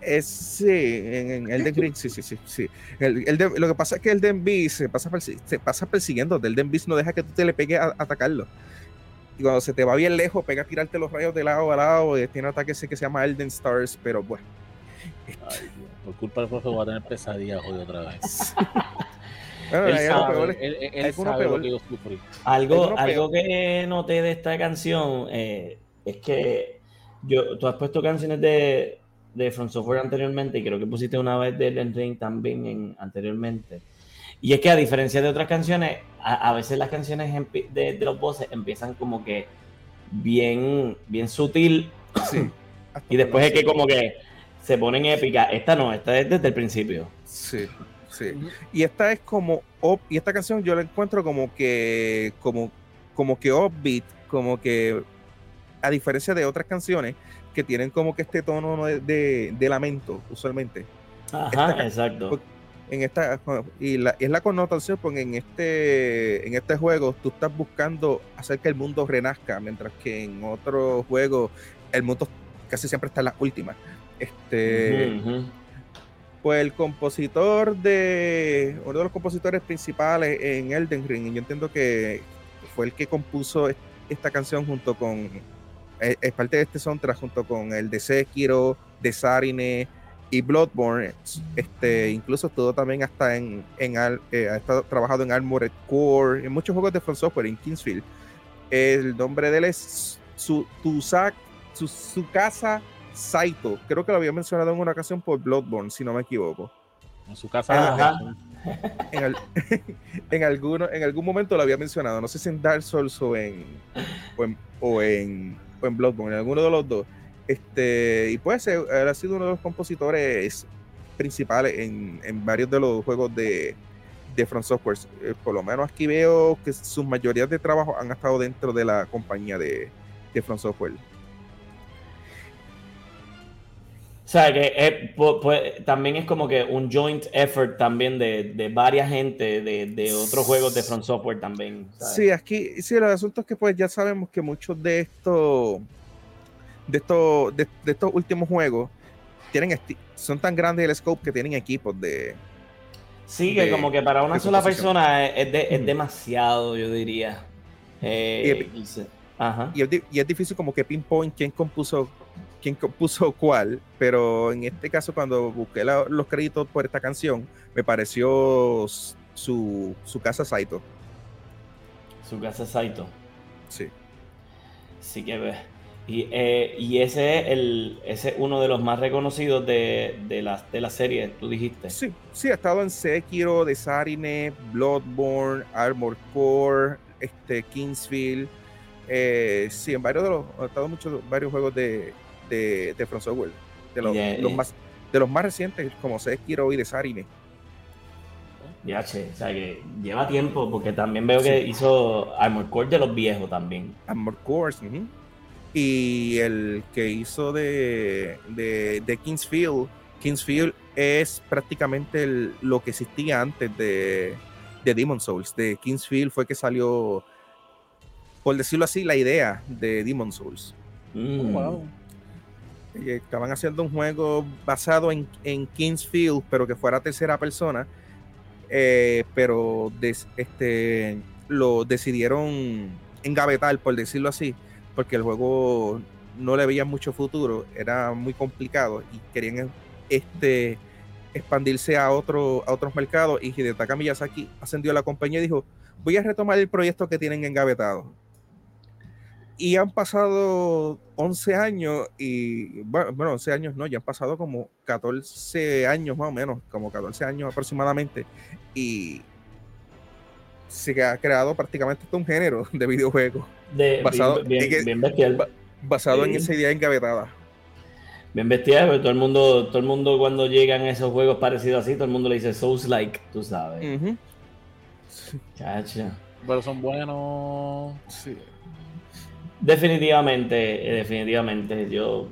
C: Es, sí, en, el de Ring, sí, sí, sí. sí. El, el lo que pasa es que el Denby se pasa, se pasa persiguiendo. El Denby no deja que tú te le pegues a, atacarlo. Y cuando se te va bien lejos, pega a tirarte los rayos de lado a lado. Y tiene un ataque ese que se llama Elden Stars, pero bueno.
B: Ay, por culpa del profe voy a tener pesadillas hoy otra vez.
A: Algo, algo que noté de esta canción eh, es que yo, tú has puesto canciones de, de From Software anteriormente y creo que pusiste una vez de Elden Ring también en, anteriormente. Y es que a diferencia de otras canciones, a, veces las canciones de, los voces empiezan como que bien, bien sutil y después es que como que se ponen épicas. Esta no, esta es desde el principio.
C: Sí. Sí. Y esta es como y esta canción yo la encuentro como que como como que upbeat, como que a diferencia de otras canciones que tienen como que este tono de, lamento usualmente.
A: Ajá, exacto.
C: En esta y la, es la connotación porque en este en este juego tú estás buscando hacer que el mundo renazca, mientras que en otros juegos el mundo casi siempre está en las últimas. Este pues el compositor de, uno de los compositores principales en Elden Ring, y yo entiendo que fue el que compuso esta canción junto con, eh, es, parte de este soundtrack junto con el de Sekiro, de Sarine y Bloodborne, este, incluso todo también hasta en, en eh, ha estado trabajado en Armored Core, en muchos juegos de From Software, en Kingsfield. El nombre de él es su, su, su casa Saito. Creo que lo había mencionado en una ocasión por Bloodborne, si no me equivoco.
B: En su casa.
C: En, en, alguno, en algún momento lo había mencionado. No sé si en Dark Souls o en, o en, o en, Bloodborne, en alguno de los dos. Este, y pues él ha sido uno de los compositores principales en, en varios de los juegos de, de From Software. Eh, por lo menos aquí veo que sus mayorías de trabajo han estado dentro de la compañía de, de From Software.
A: O sea, que pues, también es como que un joint effort también de, de varias gente de, de, otros juegos de Front Software también.
C: Sí, aquí, sí, los asuntos que pues ya sabemos que muchos de estos de estos de, estos últimos juegos tienen son tan grandes el scope que tienen equipos de
A: sí que como que para una sola persona es, es, demasiado yo diría
C: eh, y, ajá. y, es, y, es, difícil como que pinpoint quién compuso quién puso cuál, pero en este caso cuando busqué los créditos por esta canción, me pareció su, casa Saito.
A: Su casa Saito.
C: Sí.
A: Sí que ve. Y, eh, y ese es el, ese uno de los más reconocidos de, de, la, de la serie, tú dijiste.
C: Sí, sí, ha estado en Sekiro, Desarine, Bloodborne, Armor Core, este, Kingsfield. Eh, sí, en varios de los, ha estado muchos, varios juegos de, de, de From Software, de los, los más, de los más recientes, como Sekiro y de Sarine.
A: Ya, che, o sea que lleva tiempo, porque también veo que hizo Armor Core de los viejos también.
C: Armor Core, y el que hizo de, de, de, Kingsfield, Kingsfield es prácticamente lo que existía antes de, de Demon Souls. De Kingsfield fue que salió, por decirlo así, la idea de Demon Souls.
A: Mm. wow
C: estaban haciendo un juego basado en, en Kingsfield, pero que fuera tercera persona. Eh, pero este, lo decidieron engavetar, por decirlo así, porque el juego no le veía mucho futuro, era muy complicado y querían este, expandirse a, otro, a otros mercados y Hidetaka Miyazaki ascendió a la compañía y dijo, voy a retomar el proyecto que tienen engavetado. Y han pasado 11 años y, bueno, 11 años no, ya han pasado como 14 años más o menos, como 14 años aproximadamente. Y se ha creado prácticamente un género de videojuegos basado, basado en esa idea engavetada.
A: Bien vestida, pero todo el mundo, todo el mundo cuando llegan esos juegos parecidos así, todo el mundo le dice Souls like, tú sabes.
B: Chacha. Pero son buenos.
A: Sí. Definitivamente, eh, definitivamente. Yo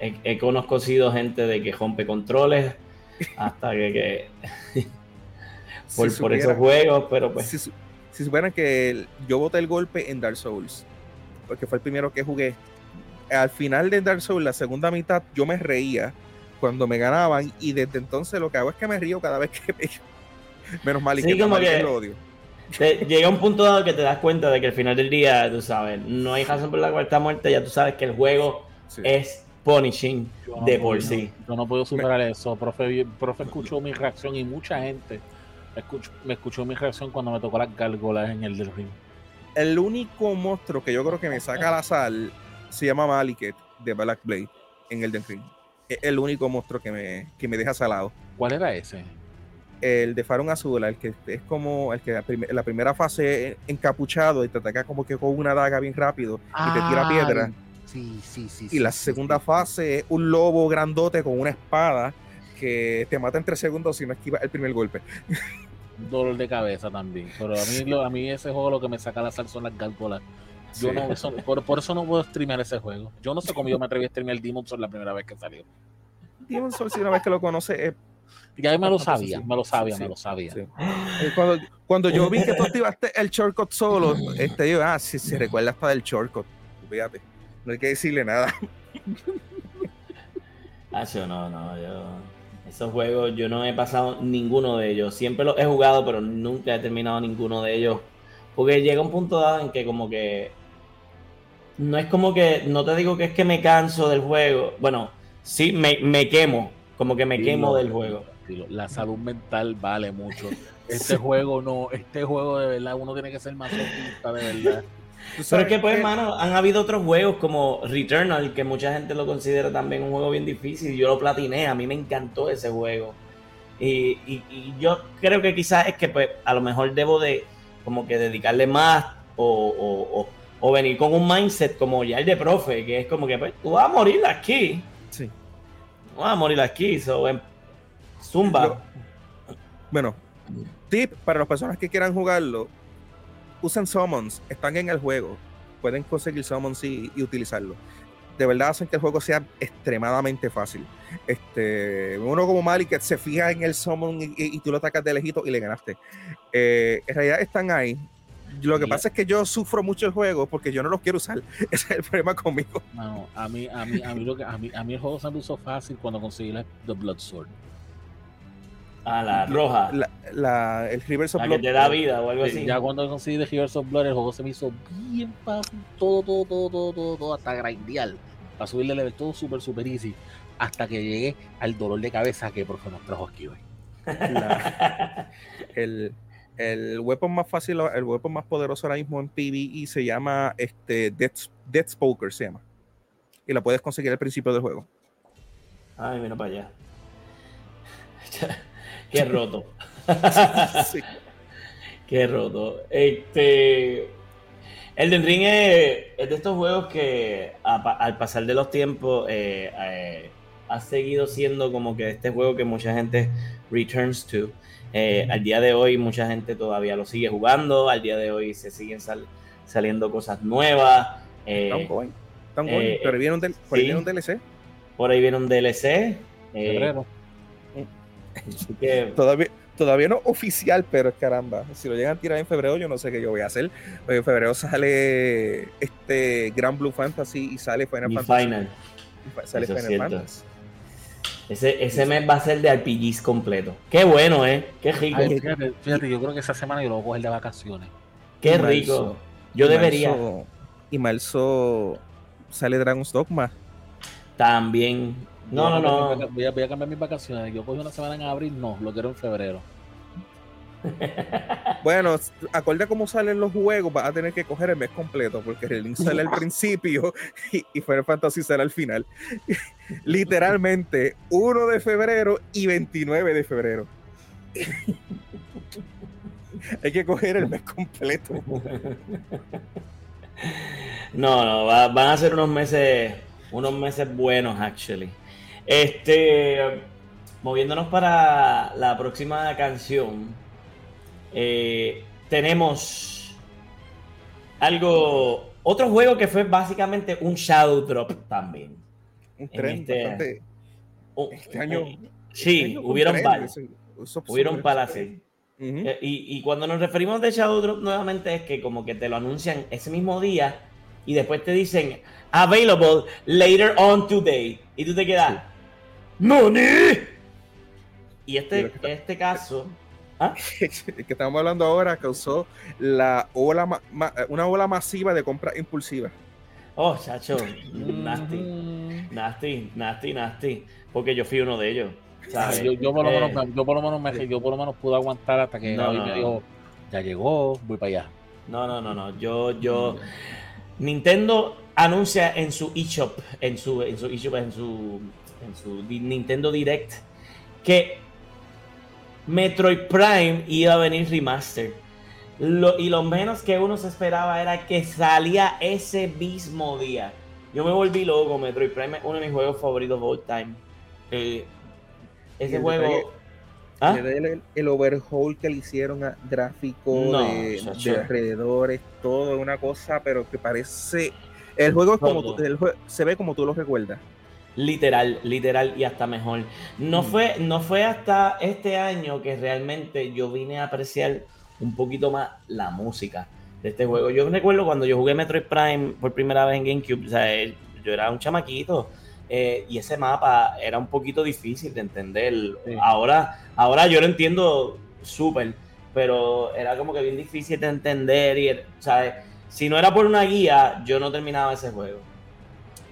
A: eh, he, conocido gente de que rompe controles hasta que, por, esos juegos, pero pues.
C: Si, si supieran que yo boté el golpe en Dark Souls, porque fue el primero que jugué al final de Dark Souls, la segunda mitad, yo me reía cuando me ganaban y desde entonces lo que hago es que me río cada vez que me... Menos mal y que, como que
A: lo odio. llega un punto dado que te das cuenta de que al final del día, tú sabes, no hay razón por la cual está muerta, ya tú sabes que el juego es punishing de por sí.
B: Yo no puedo superar eso. Profe, profe escuchó mi reacción y mucha gente me escuchó, me escuchó mi reacción cuando me tocó las gárgolas en el del ring.
C: El único monstruo que yo creo que me saca la sal se llama Maliket de Black Blade en el Ring. Es el único monstruo que me, que me deja salado.
B: ¿Cuál era ese?
C: El de Farón Azul, el que es como el que la, primera fase encapuchado y te ataca como que con una daga bien rápido y te tira piedra.
B: Sí, sí, sí.
C: Y la segunda fase es un lobo grandote con una espada que te mata en tres segundos si no esquiva el primer golpe.
B: Dolor de cabeza también. Pero a mí, a mí ese juego lo que me saca la sal son las gárgolas yo no, por, eso no puedo streamear ese juego. Yo no sé cómo yo me atreví a streamear Demon Souls la primera vez que salió.
C: Demon Souls, si una vez que lo conoce, es.
B: Ya me lo sabía, me lo sabía, me lo sabía.
C: Cuando, cuando, yo vi que tú activaste el shortcut solo, este, yo, ah, sí, se recuerda hasta del shortcut. Fíjate, no hay que decirle nada.
A: Ah, no, no, yo. Esos juegos, yo no he pasado ninguno de ellos. Siempre los he jugado, pero nunca he terminado ninguno de ellos. Porque llega un punto dado en que, como que no es como que, no te digo que es que me canso del juego. Bueno, sí, me, me quemo, como que me quemo del juego.
B: La salud mental vale mucho. Este juego no, este juego de verdad, uno tiene que ser más optimista de verdad.
A: Pero es que, pues, hermano, han habido otros juegos como Returnal, que mucha gente lo considera también un juego bien difícil. Yo lo platiné, a mí me encantó ese juego. Y, y, yo creo que quizás es que, pues, a lo mejor debo de, como que dedicarle más o o venir con un mindset como ya el de profe, que es como que pues, tú vas a morir aquí. Sí. vas a morir aquí, so, em, zumba.
C: bueno, tip para las personas que quieran jugarlo, usen summons, están en el juego, pueden conseguir summons y, utilizarlo. De verdad hacen que el juego sea extremadamente fácil. Este, uno como Malik se fija en el summon y, tú lo atacas de lejito y le ganaste. Eh, en realidad están ahí, lo que pasa es que yo sufro mucho el juego porque yo no lo quiero usar. Ese es el problema conmigo.
B: No, a mí, a mí, a mí, lo que, a mí, a mí el juego se me hizo fácil cuando conseguí la The Blood Sword.
A: Ah, la roja.
C: La, la, el Rivers
A: of la Blood. que te da vida o algo así.
B: Ya cuando conseguí The Rivers of Blood, el juego se me hizo bien fácil. Todo, todo, todo, todo, todo, todo hasta grindear. Para subirle level, todo súper, súper easy. Hasta que llegué al dolor de cabeza que por nos trajo aquí hoy.
C: el, el weapon más fácil, el weapon más poderoso ahora mismo en PvE se llama este Death, Spoker, se llama. Y la puedes conseguir al principio del juego.
A: Ay, mira para allá. Qué roto. sí. Qué roto. Este. Elden Ring es, de estos juegos que al pasar de los tiempos eh, eh, ha seguido siendo como que este juego que mucha gente returns to. Eh, al día de hoy mucha gente todavía lo sigue jugando, al día de hoy se siguen saliendo cosas nuevas.
C: Eh, eh, pero viene un, por ahí viene un DLC.
A: Por ahí viene un DLC.
C: Todavía, todavía no oficial, pero caramba, si lo llegan a tirar en febrero, yo no sé qué yo voy a hacer. En febrero sale este Grand Blue Fantasy y sale Final Fantasy.
A: Final. Sale Final Fantasy. Ese, ese mes va a ser de RPGs completo. Qué bueno, ¿eh? Qué rico.
B: fíjate, yo creo que esa semana yo lo voy a coger de vacaciones.
A: Qué rico. Yo debería.
C: y marzo sale Dragon's Dogma.
A: También. No, no, no.
B: Voy a, voy a cambiar mis vacaciones. Yo cogí una semana en abril, no, lo quiero en febrero.
C: Bueno, acorde a cómo salen los juegos, vas a tener que coger el mes completo, porque el link sale al principio y, y Final Fantasy sale al final. Literalmente, 1 de febrero y 29 de febrero. Hay que coger el mes completo.
A: No, no, va- van a ser unos meses, unos meses buenos, actually. Este, moviéndonos para la próxima canción, eh, tenemos algo, otro juego que fue básicamente un Shadow Drop también.
C: Un
A: En
C: tren
A: este-
C: bastante. Este año-
A: sí,
C: este año un
A: hubieron varios. Hubieron.
C: Ujú.
A: Eh, Y, y cuando nos referimos de Shadow Drop nuevamente es que como que te lo anuncian ese mismo día y después te dicen available later on today y tú te quedas ¡Noni! Y este,
C: está-
A: este caso ¿ah?
C: El que estamos hablando ahora causó la ola ma- ma- una ola masiva de compras impulsivas.
A: Oh, chacho, nasty,
B: Ujú.
A: nasty, nasty, nasty porque yo fui uno de ellos ¿sabes?
B: Yo, yo por lo
A: Eh,
B: menos, me- yo por lo menos me, yo por lo menos pude aguantar hasta que
A: No,
B: Gaby
A: no,
B: me
A: no.
B: dijo, ya llegó, voy para allá.
A: No, no, no, no. Yo, yo. Nintendo anuncia en su eShop, en su, en su eShop, en su, en su Nintendo Direct, que Metroid Prime iba a venir remaster. Lo- y lo menos que uno se esperaba era que salía ese mismo día. Yo me volví loco. Metroid Prime es uno de mis juegos favoritos of all time. Eh, ese
C: el
A: juego.
C: detalle-
A: ¿Ah?
C: El, el overhaul que le hicieron a gráfico
A: No,
C: de, de alrededores, todo una cosa, pero que parece. El juego es como
A: Todo.
C: tú- el jue- se ve como tú lo recuerdas.
A: Literal, literal y hasta mejor. No,
C: Mm.
A: fue, no fue hasta este año que realmente yo vine a apreciar un poquito más la música de este juego. Yo recuerdo cuando yo jugué Metroid Prime por primera vez en GameCube, o sea, eh, yo era un chamaquito eh, y ese mapa era un poquito difícil de entender.
B: Sí.
A: Ahora, ahora yo lo entiendo súper, pero era como que bien difícil de entender y, o sea, si no era por una guía, yo no terminaba ese juego.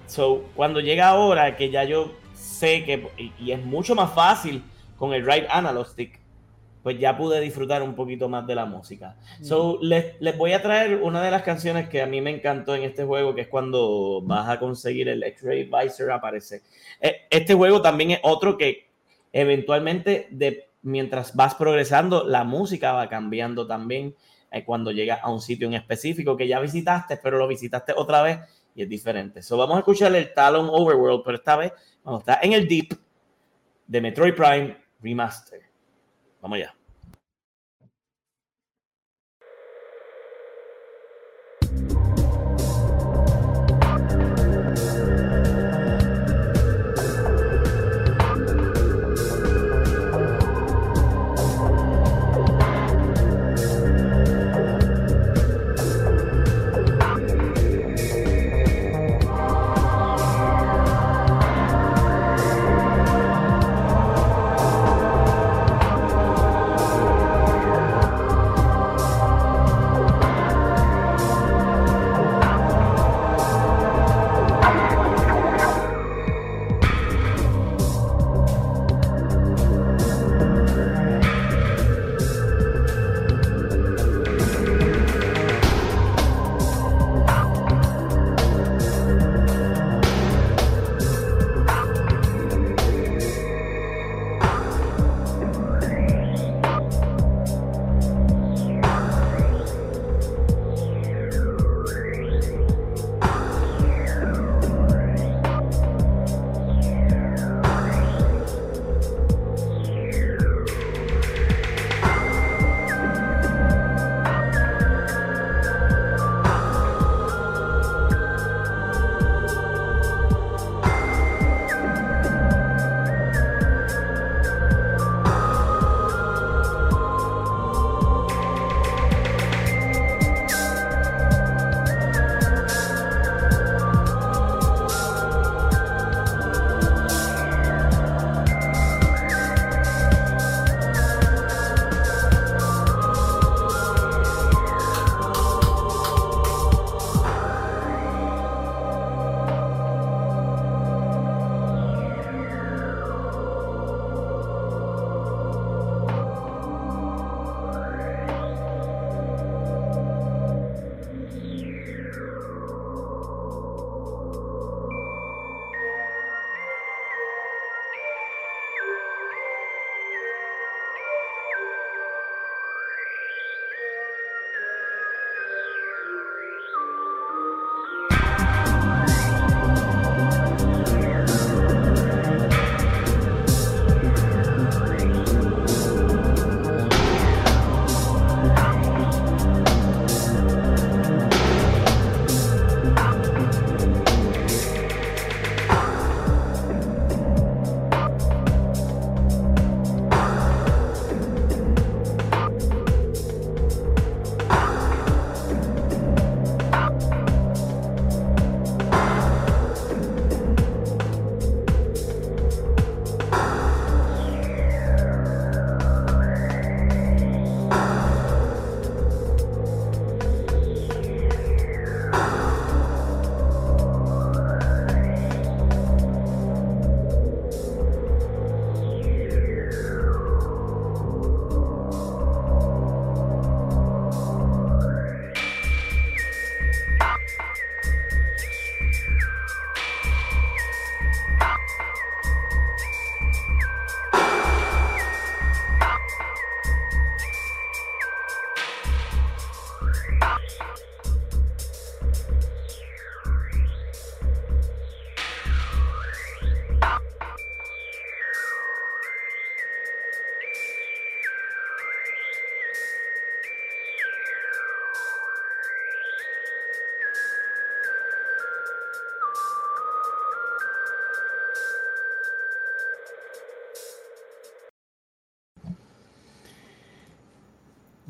A: So, cuando llega ahora que ya yo sé que, y, y es mucho más fácil con el right analog stick, pues ya pude disfrutar un poquito más de la música. So, les, les voy a traer una de las canciones que a mí me encantó en este juego, que es cuando vas a conseguir el X-Ray Visor, aparece. Eh, Este juego también es otro que eventualmente, de, mientras vas progresando, la música va cambiando también eh, cuando llegas a un sitio en específico que ya visitaste, pero lo visitaste otra vez y es diferente. So, vamos a escuchar el Talon Overworld, pero esta vez vamos a estar en el Deep de Metroid Prime Remaster. Vamos allá.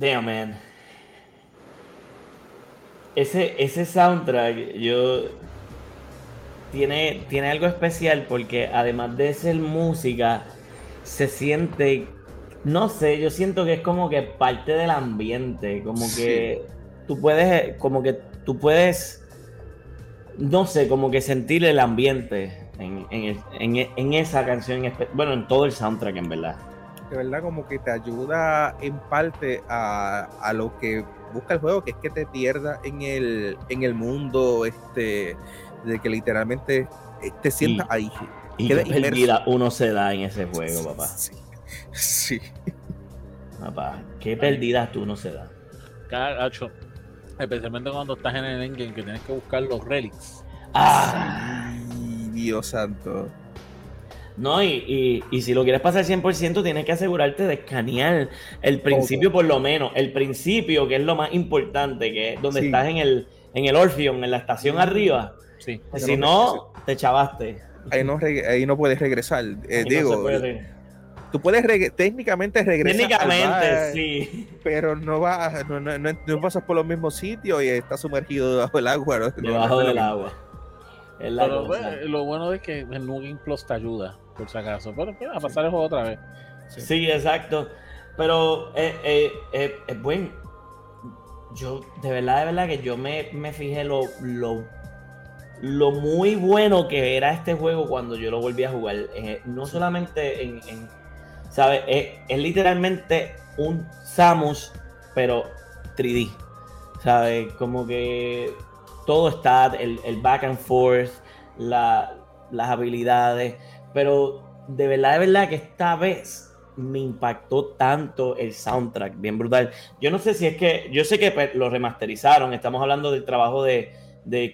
A: Damn, man. Ese, ese soundtrack, yo. Tiene, tiene algo especial porque además de ser música, se siente. No sé, yo siento que es como que parte del ambiente. Como que tú puedes. Como que tú puedes. No sé, como que sentir el ambiente en, en esa canción. Bueno, en todo el soundtrack, en verdad
C: verdad como que te ayuda en parte a, lo que busca el juego, que es que te pierdas en el, en el mundo, este, de que literalmente eh, te sientas ahí.
A: Y qué perdida uno se da en ese juego, papá.
C: Sí. sí.
A: Papá, qué perdida tú no se da.
B: Caracho. Especialmente cuando estás en el engine que tienes que buscar los relics.
C: Ah. Dios santo.
A: No, y, si lo quieres pasar 100%, tienes que asegurarte de escanear el principio, por lo menos. El principio, que es lo más importante, que es donde estás en el, en el Orpheon, en la estación arriba. Sí. Si no, te chavaste.
C: Ahí no, ahí no puedes regresar. Eh, digo, tú puedes técnicamente regresar.
A: Técnicamente, sí.
C: Pero no vas, no, no, no, pasas por los mismos sitios y estás sumergido debajo del agua.
A: Debajo del agua.
B: lo bueno es que el Game Plus te ayuda por si acaso. Pero pues, a pasar el juego otra vez.
A: Sí, exacto. Pero eh, eh, eh, es bueno. Yo, de verdad, de verdad que yo me, me fijé lo, lo, lo, muy bueno que era este juego cuando yo lo volví a jugar. no solamente en, ¿sabes? Es, literalmente un Samus, pero 3D. ¿Sabes? Como que todo está, el, el back and forth, la, las habilidades. Pero de verdad, de verdad que esta vez me impactó tanto el soundtrack, bien brutal. Yo no sé si es que, yo sé que pues, lo remasterizaron, estamos hablando del trabajo de,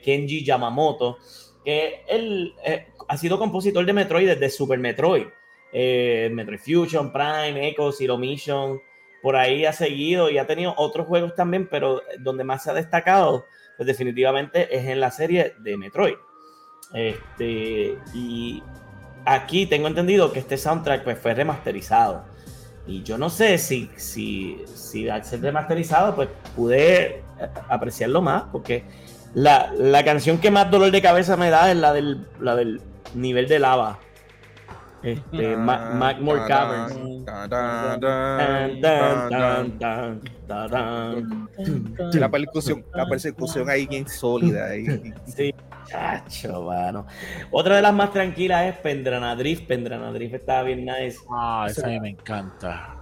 A: Kenji Yamamoto, que él eh, ha sido compositor de Metroid desde Super Metroid, eh, Metroid Fusion, Prime, Echo, Zero Mission, por ahí ha seguido y ha tenido otros juegos también, pero donde más se ha destacado, pues definitivamente es en la serie de Metroid. Este, y aquí tengo entendido que este soundtrack pues, fue remasterizado. Y yo no sé si, si, si al ser remasterizado, pues pude eh, apreciarlo más, porque la, canción que más dolor de cabeza me da es la del, la del nivel de lava. Este, Magmore Caverns.
C: La persecución, la persecución ahí bien sólida. Ahí.
A: Sí, Chacho, mano. Otra de las más tranquilas es Pendranadrift. Pendranadrift estaba bien nice.
B: Ah, esa a mí me encanta.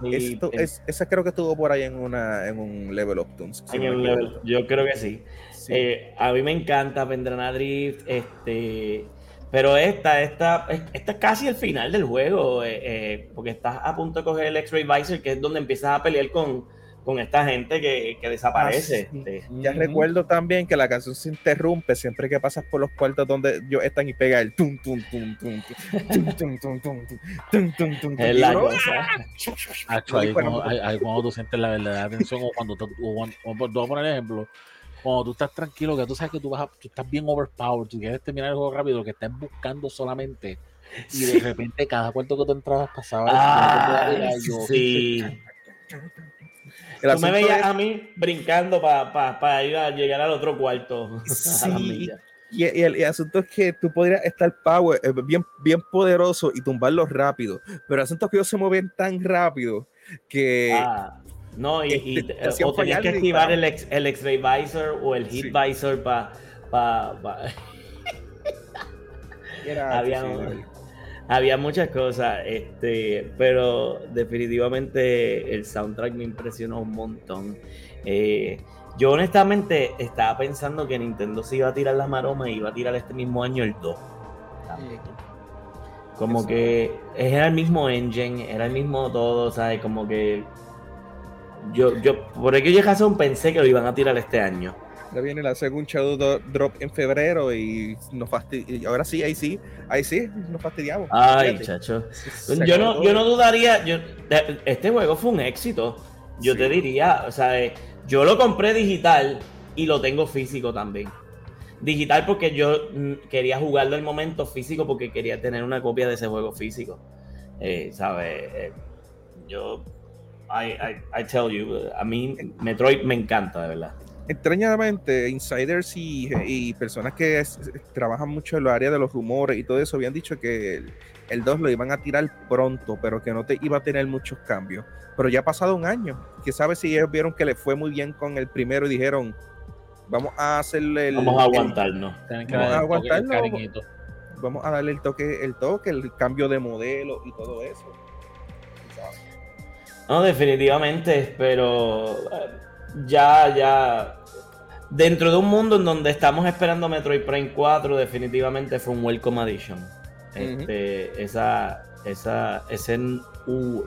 C: esa creo que estuvo por ahí en, una, en un Level Up Tunes.
A: yo creo que sí. Eh, a mí me encanta Pendranadrift. Este. Pero esta, esta, esta es casi el final del juego, eh, eh, porque estás a punto de coger el X-Ray Visor, que es donde empiezas a pelear con, con esta gente que, desaparece. Ah, este.
C: Ya recuerdo también que la canción se interrumpe siempre que pasas por los cuartos donde ellos están y pega el tum tum tum tum tum tum tum tum tum tum
B: Es la cosa. Ahí cuando tú sientes la verdadera atención o cuando, tú, voy a poner ejemplo, cuando tú estás tranquilo, que tú sabes que tú, vas tú estás bien overpowered, tú quieres terminar el juego rápido, que estás buscando solamente y de repente cada cuarto que tú entrabas pasaba
A: ah, sí. Tú me veías a mí brincando para ir a llegar al otro cuarto.
C: Sí. y, el, asunto es que tú podrías estar power, eh, bien, bien poderoso y tumbarlo rápido. Pero el asunto es que ellos se mueven tan rápido que.
A: Ah, no, y, y este, o tenías que activar el, el X-Ray Visor o el Hit Visor para. Pa, pa. Había, había muchas cosas, este, pero definitivamente el soundtrack me impresionó un montón. Eh, yo honestamente estaba pensando que Nintendo se iba a tirar la maroma y iba a tirar este mismo año el 2. Como que era el mismo engine, era el mismo todo, ¿sabes? Como que yo, yo por aquella razón pensé que lo iban a tirar este año.
C: Ya viene la segunda Shadow Drop en febrero y nos fastidiamos. Ahora sí, ahí sí, ahí sí, nos fastidiamos.
A: Ay, chacho. Yo no, yo no dudaría. Yo, este juego fue un éxito. Yo te diría, o sea, eh, yo lo compré digital y lo tengo físico también. Digital porque yo mm, quería jugarlo el momento físico porque quería tener una copia de ese juego físico. Eh, ¿Sabes? Eh, yo I, tell you, a mí Metroid me encanta, de verdad.
C: Extrañamente, insiders y, personas que trabajan mucho en el área de los rumores y todo eso habían dicho que el, 2 lo iban a tirar pronto, pero que no te iba a tener muchos cambios. Pero ya ha pasado un año. Que sabe si ellos vieron que le fue muy bien con el primero y dijeron, vamos a hacerle el.
A: Vamos a aguantarnos.
C: vamos a aguantarnos. Vamos a darle el toque, el toque, el cambio de modelo y todo eso.
A: No, definitivamente, pero eh, ya, ya. Dentro de un mundo en donde estamos esperando Metroid Prime 4, definitivamente fue un welcome addition. Este, esa, esa, ese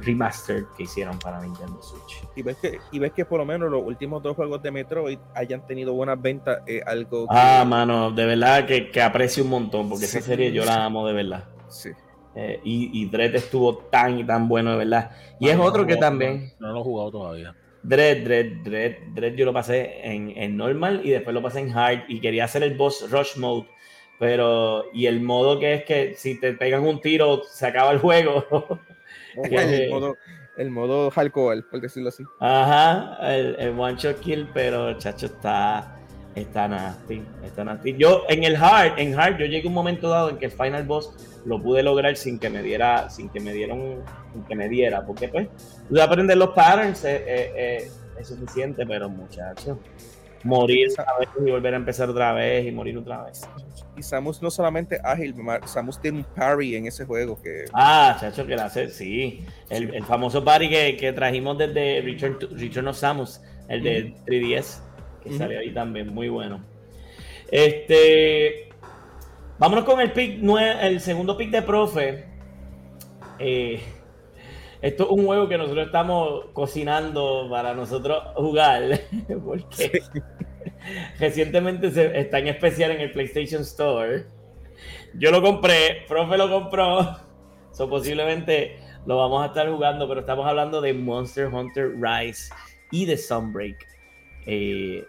A: remaster que hicieron para Nintendo Switch.
C: Y ves que, y ves que por lo menos los últimos dos juegos de Metroid hayan tenido buenas ventas, algo
A: Ah, mano, de verdad que, que, aprecio un montón, porque esa serie yo la amo de verdad.
C: Sí.
A: Eh, y, y Dread estuvo tan y tan bueno, de verdad. Y es otro que también.
B: No, lo he jugado todavía.
A: Dread, Dread, Dread, Dread, yo lo pasé en, en, normal y después lo pasé en hard y quería hacer el boss rush mode. Pero, y el modo que es que si te pegan un tiro, se acaba el juego.
C: el, modo, el modo hardcore, por decirlo así.
A: Ajá, el, el one shot kill, pero chacho está Está nasty, está nasty. Yo en el hard, en hard, yo llegué a un momento dado en que el final boss lo pude lograr sin que me diera, sin que me dieran, sin que me diera, porque pues, de aprender los patterns es, es suficiente, pero muchachos, morir otra vez y volver a empezar otra vez y morir otra vez.
C: Y Samus no solamente ágil, Samus tiene un parry en ese juego que.
A: Ah, chacho, que la hace, sí. El, el famoso parry que, que trajimos desde Return, Return of Samus, el de 3DS que salió ahí también, muy bueno. Este, vámonos con el pick, el segundo pick de profe. Eh, esto es un juego que nosotros estamos cocinando para nosotros jugar, porque recientemente se, está en especial en el PlayStation Store. Yo lo compré, profe lo compró, so posiblemente lo vamos a estar jugando, pero estamos hablando de Monster Hunter Rise y de Sunbreak. Eh,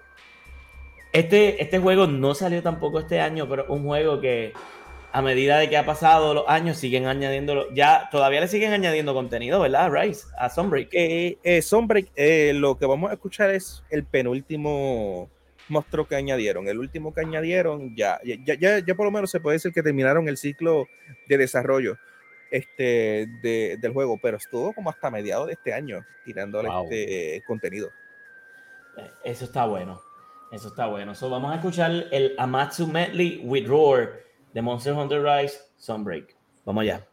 A: este, este juego no salió tampoco este año, pero un juego que a medida de que ha pasado los años siguen añadiendo, ya todavía le siguen añadiendo contenido, ¿verdad, Rise? A Sunbreak.
C: Eh, eh, Sunbreak, eh, lo que vamos a escuchar es el penúltimo monstruo que añadieron. El último que añadieron, ya, ya, ya, ya por lo menos se puede decir que terminaron el ciclo de desarrollo este, del juego, pero estuvo como hasta mediados de este año tirándole este contenido.
A: Eso está bueno. Eso está bueno. So, vamos a escuchar el Amatsu Medley with Roar de Monster Hunter Rise Sunbreak. Vamos allá.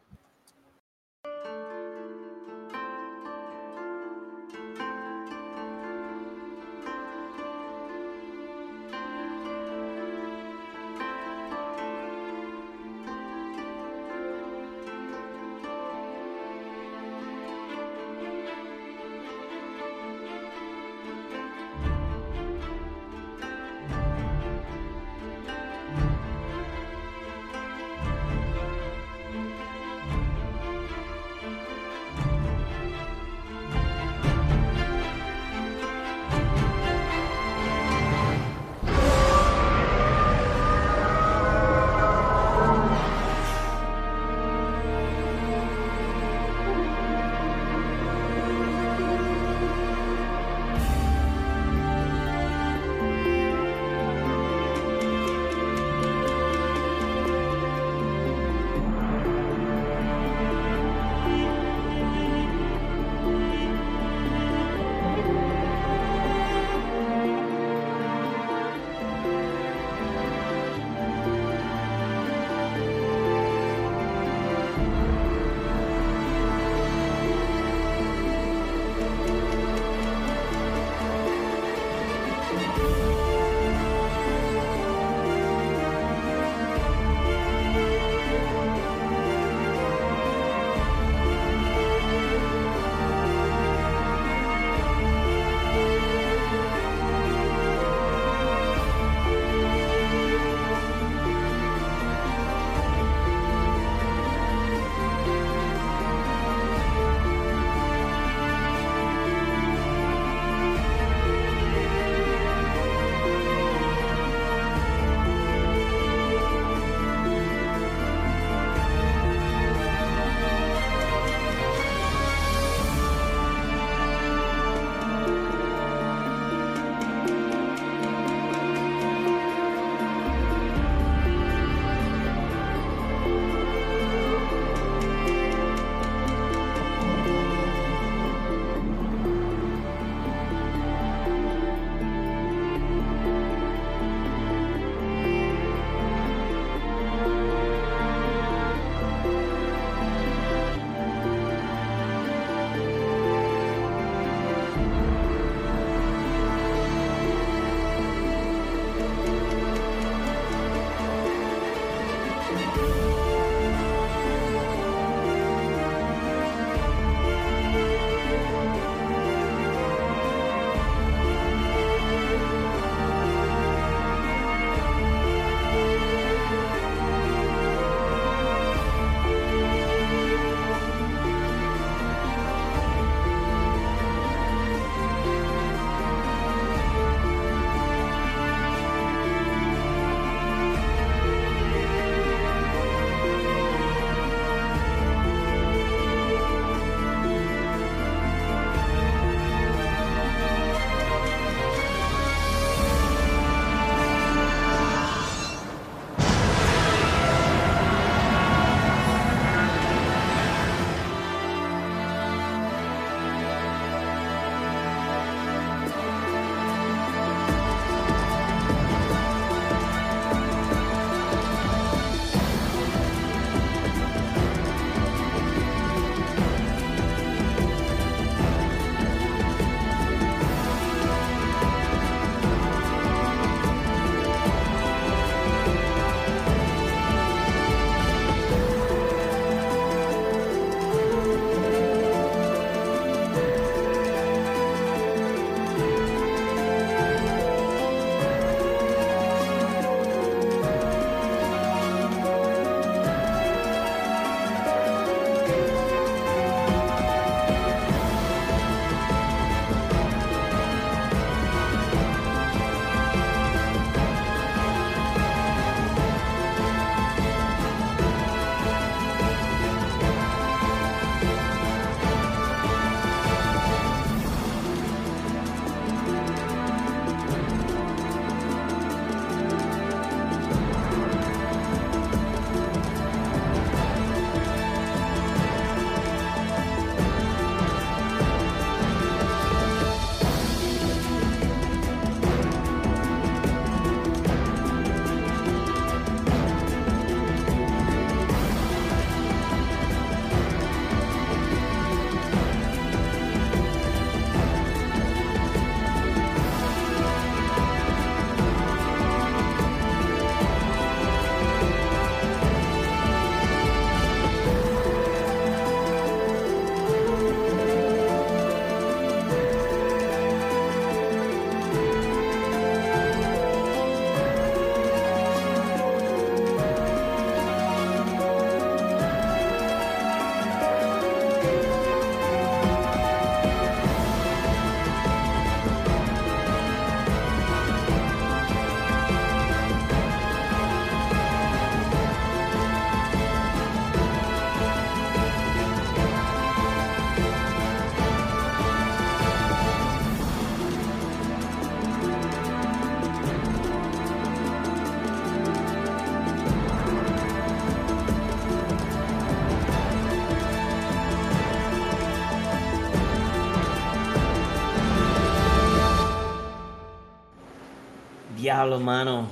A: Diablo, mano.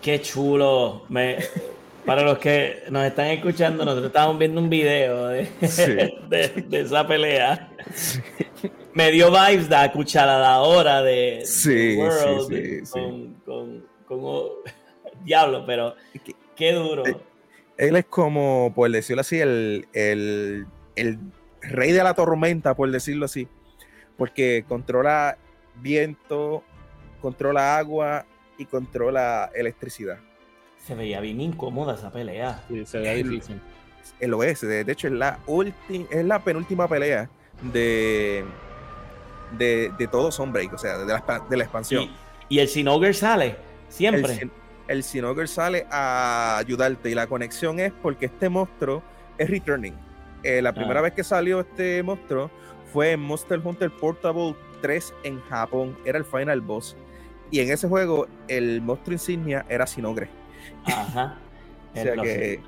A: Qué chulo. Me, para los que nos están escuchando, nosotros estamos viendo un video de, de, esa pelea. Me dio vibes de cucharadora de,
C: sí, World
A: sí, con, con, Diablo, pero qué duro. Eh,
C: él es como, por decirlo así, el, el, el rey de la tormenta, por decirlo así. Porque controla viento, controla agua y controla electricidad.
A: Se veía bien incómoda esa pelea.
B: Sí, se veía difícil.
C: El OS, de, hecho, es la, es la penúltima pelea de, de, de todo Sunbreak, o sea, de la, de la expansión.
A: Y, el Sinogre sale, siempre.
C: El, el sale a ayudarte y la conexión es porque este monstruo es returning. Eh, la primera ah. vez que salió este monstruo fue en Monster Hunter Portable 3 en Japón. Era el final boss. Y en ese juego, el monstruo insignia era Sinogre.
A: Ajá.
C: o sea que,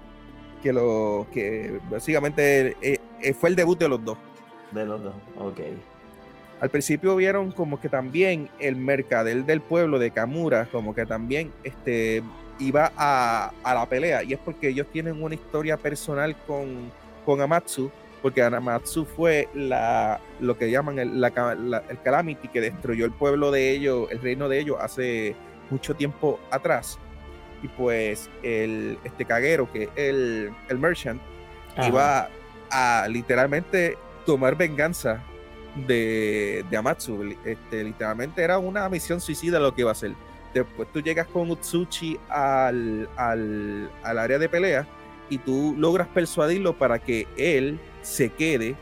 C: que, lo, que básicamente eh, eh, fue el debut de los dos.
A: De los dos, ok.
C: Al principio vieron como que también el mercader del pueblo de Kamura, como que también este, iba a, a la pelea. Y es porque ellos tienen una historia personal con, con Amatsu porque Anamatsu fue la, lo que llaman el, el Calamity que destruyó el pueblo de ellos, el reino de ellos hace mucho tiempo atrás. Y pues el, este caguero, que es el, el Merchant, iba a literalmente tomar venganza de, de Amatsu. Este, literalmente era una misión suicida lo que iba a hacer. Después tú llegas con Utsuchi al, al, al área de pelea y tú logras persuadirlo para que él se quede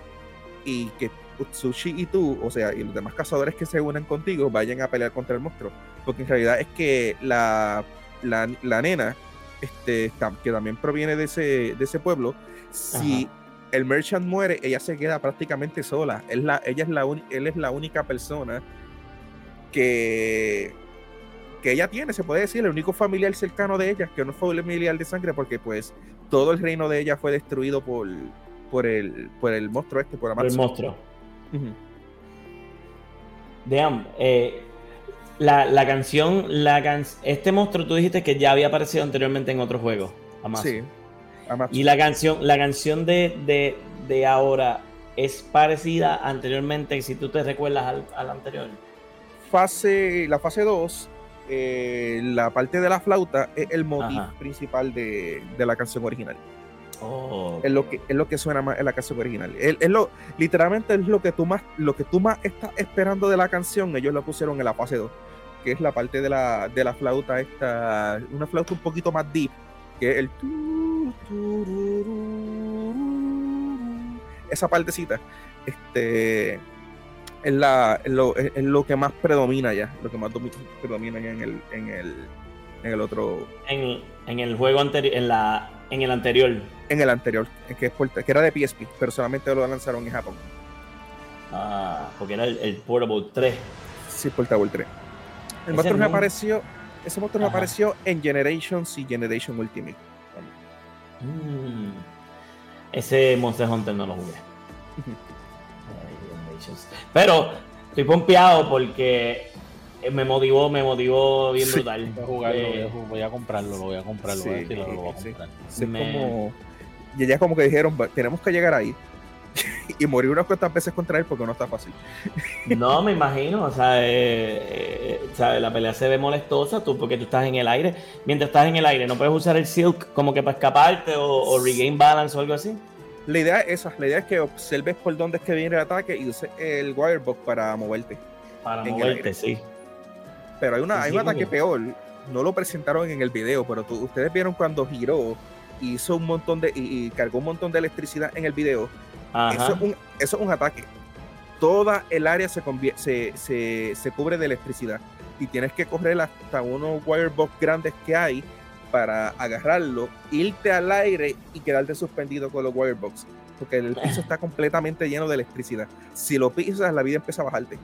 C: y que Utsushi y tú, o sea, y los demás cazadores que se unan contigo vayan a pelear contra el monstruo. Porque en realidad es que la, la, nena, este, que también proviene de ese, de ese pueblo, si el merchant muere, ella se queda prácticamente sola. Es la, ella es la él es la única persona que, que ella tiene, se puede decir, el único familiar cercano de ella, que no fue familiar de sangre, porque pues todo el reino de ella fue destruido por, por el, por el monstruo este, por
A: el monstruo. Damn, eh, la, la, canción, la can este monstruo tú dijiste que ya había aparecido anteriormente en otro juego.
C: Sí.
A: Y la canción, la canción de, de, de, ahora es parecida anteriormente, si tú te recuerdas al, al anterior.
C: Fase, la fase 2, eh, la parte de la flauta es el motivo principal de, de la canción original.
A: Oh.
C: Es lo que es lo que suena más en la canción original. Es, lo, literalmente es lo que tú más lo que tú más estás esperando de la canción, ellos lo pusieron en la fase 2, que es la parte de la, de la flauta esta, una flauta un poquito más deep, que es el esa partecita. Este es, la, lo, es, lo, que más predomina ya, lo que más predomina ya en el, en el, en el otro.
A: En, en el juego anterior, en la en el anterior.
C: En el anterior, que, que era de PSP, pero solamente lo lanzaron en Japón.
A: Ah, porque era el, Portable 3.
C: Sí, Portable 3. El monstruo me apareció, ese monstruo me apareció en Generations y Generation Ultimate.
A: Mm. Ese Monster Hunter no lo jugué. Pero estoy pompeado porque me motivó, me motivó bien brutal.
B: Eh, voy a comprarlo, lo voy a comprar, lo voy a decir, lo voy a comprar.
C: como, y ya como que dijeron, tenemos que llegar ahí. y morir unas cuantas veces contra él porque no está fácil.
A: no, me imagino, o sea, eh, la pelea se ve molestosa tú porque tú estás en el aire. Mientras estás en el aire, no puedes usar el silk como que para escaparte o, regain balance o algo así.
C: La idea es esa, la idea es que observes por dónde es que viene el ataque y uses el wirebox para moverte.
A: Para moverte, sí.
C: Pero hay, una, hay un ataque peor. No lo presentaron en el video, pero ustedes vieron cuando giró hizo un montón de y, cargó un montón de electricidad en el video. Eso es, un, eso es un ataque. Toda el área se, se, se, cubre de electricidad y tienes que correr hasta unos wirebox grandes que hay para agarrarlo, irte al aire y quedarte suspendido con los wirebox. Porque el piso está completamente lleno de electricidad. Si lo pisas, la vida empieza a bajarte.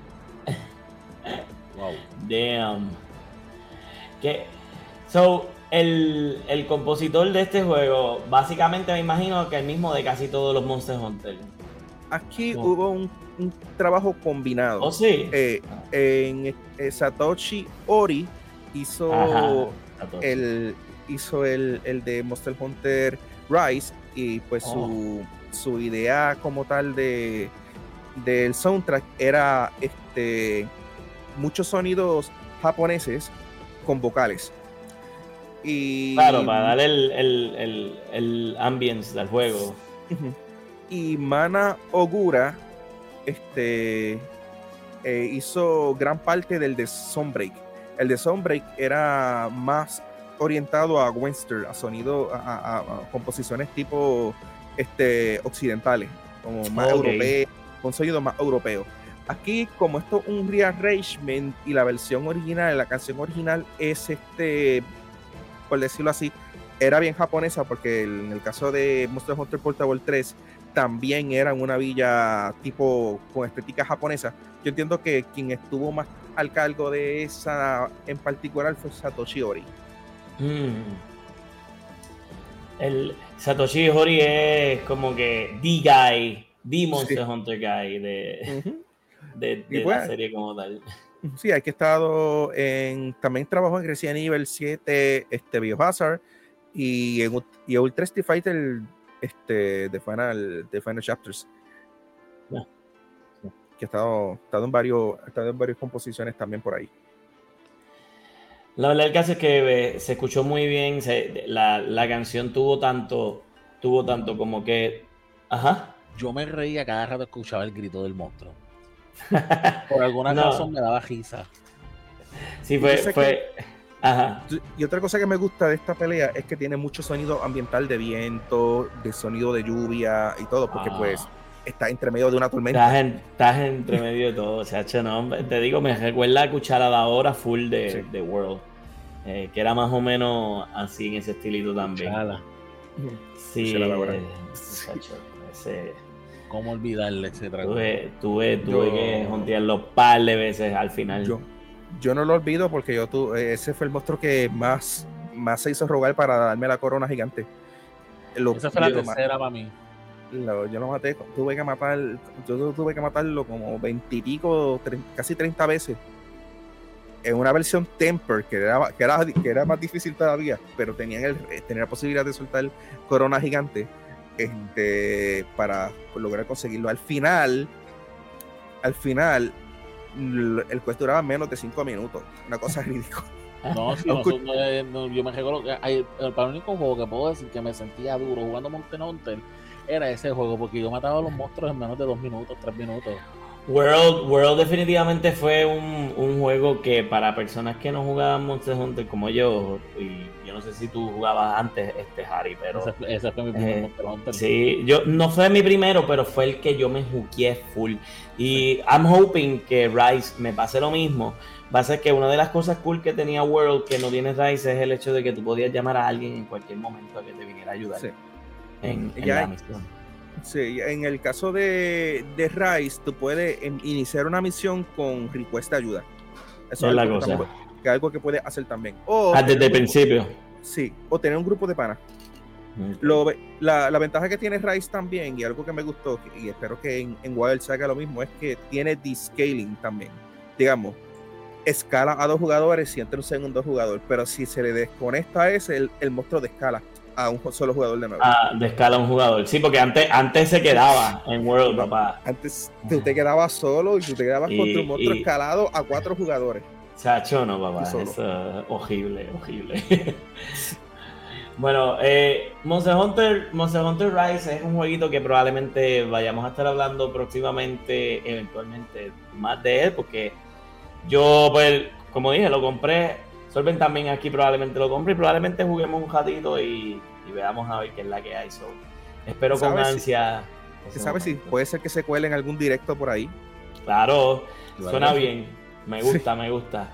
A: Damn. Que, so, el, el, compositor de este juego, básicamente me imagino que el mismo de casi todos los Monster Hunter.
C: Aquí hubo un, un, trabajo combinado.
A: ¿Oh, sí?
C: Eh, en eh, Satoshi Ori hizo el hizo el, de Monster Hunter Rise y pues su, oh. su, idea como tal de del soundtrack era este muchos sonidos japoneses con vocales. Y,
A: claro, para darle el, el, el, ambience del juego.
C: Y Mana Ogura este, eh, hizo gran parte del de Sunbreak. El de Sunbreak era más orientado a western, a sonido, a, composiciones tipo este, occidentales, como más europeo, con sonido más europeo. Aquí, como esto es un rearrangement y la versión original, la canción original es este, por decirlo así, era bien japonesa porque en el caso de Monster Hunter Portable 3 también era una villa tipo con estética japonesa. Yo entiendo que quien estuvo más al cargo de esa en particular fue Satoshi Ori. Mm.
A: El Satoshi Ori es como que the guy, the Monster Hunter guy de, de, la pues, serie como tal.
C: Sí, hay que estado en. También trabajó en Resident Evil 7, este Biohazard y en y Ultra Street Fighter este, de Final, de Final Chapters. Que ha estado, estado, en varios, estado en varias composiciones también por ahí.
A: La verdad el caso es que eh, se escuchó muy bien, la, la, canción tuvo tanto, tuvo tanto como que, ajá.
B: Yo me reía cada rato escuchaba el grito del monstruo. Por alguna razón me daba risa.
A: Sí, fue, fue, ajá.
C: Y otra cosa que me gusta de esta pelea es que tiene mucho sonido ambiental de viento, de sonido de lluvia y todo, porque pues ah está entre medio de una tormenta.
A: Estás, entre medio de todo. O sea, no, te digo, me recuerda a cucharada ahora full de, de World. Eh, que era más o menos así en ese estilito también. Sí, eh,
B: ese, ¿Cómo olvidarle ese trago?
A: Tuve, tuve, tuve que jontearlo par de veces al final.
C: Yo, yo no lo olvido porque yo tuve, ese fue el monstruo que más, más se hizo rogar para darme la corona gigante.
B: Esa fue la tercera para mí
C: yo lo maté, tuve que matar, yo tuve que matarlo como veintipico, casi 30 veces. En una versión Temper, que era, que era, que era más difícil todavía, pero tenían el, tenía la posibilidad de soltar corona gigante este, para lograr conseguirlo. Al final, al final, el quest duraba menos de 5 minutos. Una cosa ridícula.
B: No, si no, yo me recuerdo que el, el único juego que puedo decir que me sentía duro jugando Monster Hunter era ese juego, porque yo mataba a los monstruos en menos de dos minutos, tres minutos.
A: World, World definitivamente fue un, un, juego que para personas que no jugaban Monster Hunter como yo, y yo no sé si tú jugabas antes, este Harry, pero...
B: Ese, fue mi primer eh, Monster Hunter.
A: Sí, yo, no fue mi primero, pero fue el que yo me juqué full. Y I'm hoping que Rise me pase lo mismo. Va a ser que una de las cosas cool que tenía World que no tiene Rise es el hecho de que tú podías llamar a alguien en cualquier momento a que te viniera a ayudar en, la misión.
C: Sí, en el caso de, de Rise, tú puedes iniciar una misión con request de ayuda.
A: Eso es, la cosa.
C: Que algo que puedes hacer también.
A: O ah, desde el principio.
C: Sí, o tener un grupo de panas. la, la, ventaja que tiene Rise también, y algo que me gustó, y espero que en, en Wild se haga lo mismo, es que tiene descaling también. Digamos, escala a dos jugadores y entra un segundo jugador, pero si se le desconecta a ese, el, el monstruo de escala a un solo jugador de nuevo.
A: Ah, de escala a un jugador. Sí, porque antes, antes se quedaba en World, papá.
C: Antes tú te quedabas solo y tú te quedabas contra un monstruo escalado a cuatro jugadores.
A: Chacho, no, papá. Eso es horrible, horrible. bueno, eh, Monster, Hunter, Monster Hunter Rise es un jueguito que probablemente vayamos a estar hablando próximamente, eventualmente, más de él, porque yo, pues, como dije, lo compré Solven también aquí probablemente lo compre y probablemente juguemos un ratito y, veamos a ver qué es la que hay. espero con ansia.
C: ¿Se sabe si puede ser que se cuele en algún directo por ahí?
A: Claro, suena bien. Me gusta, me gusta.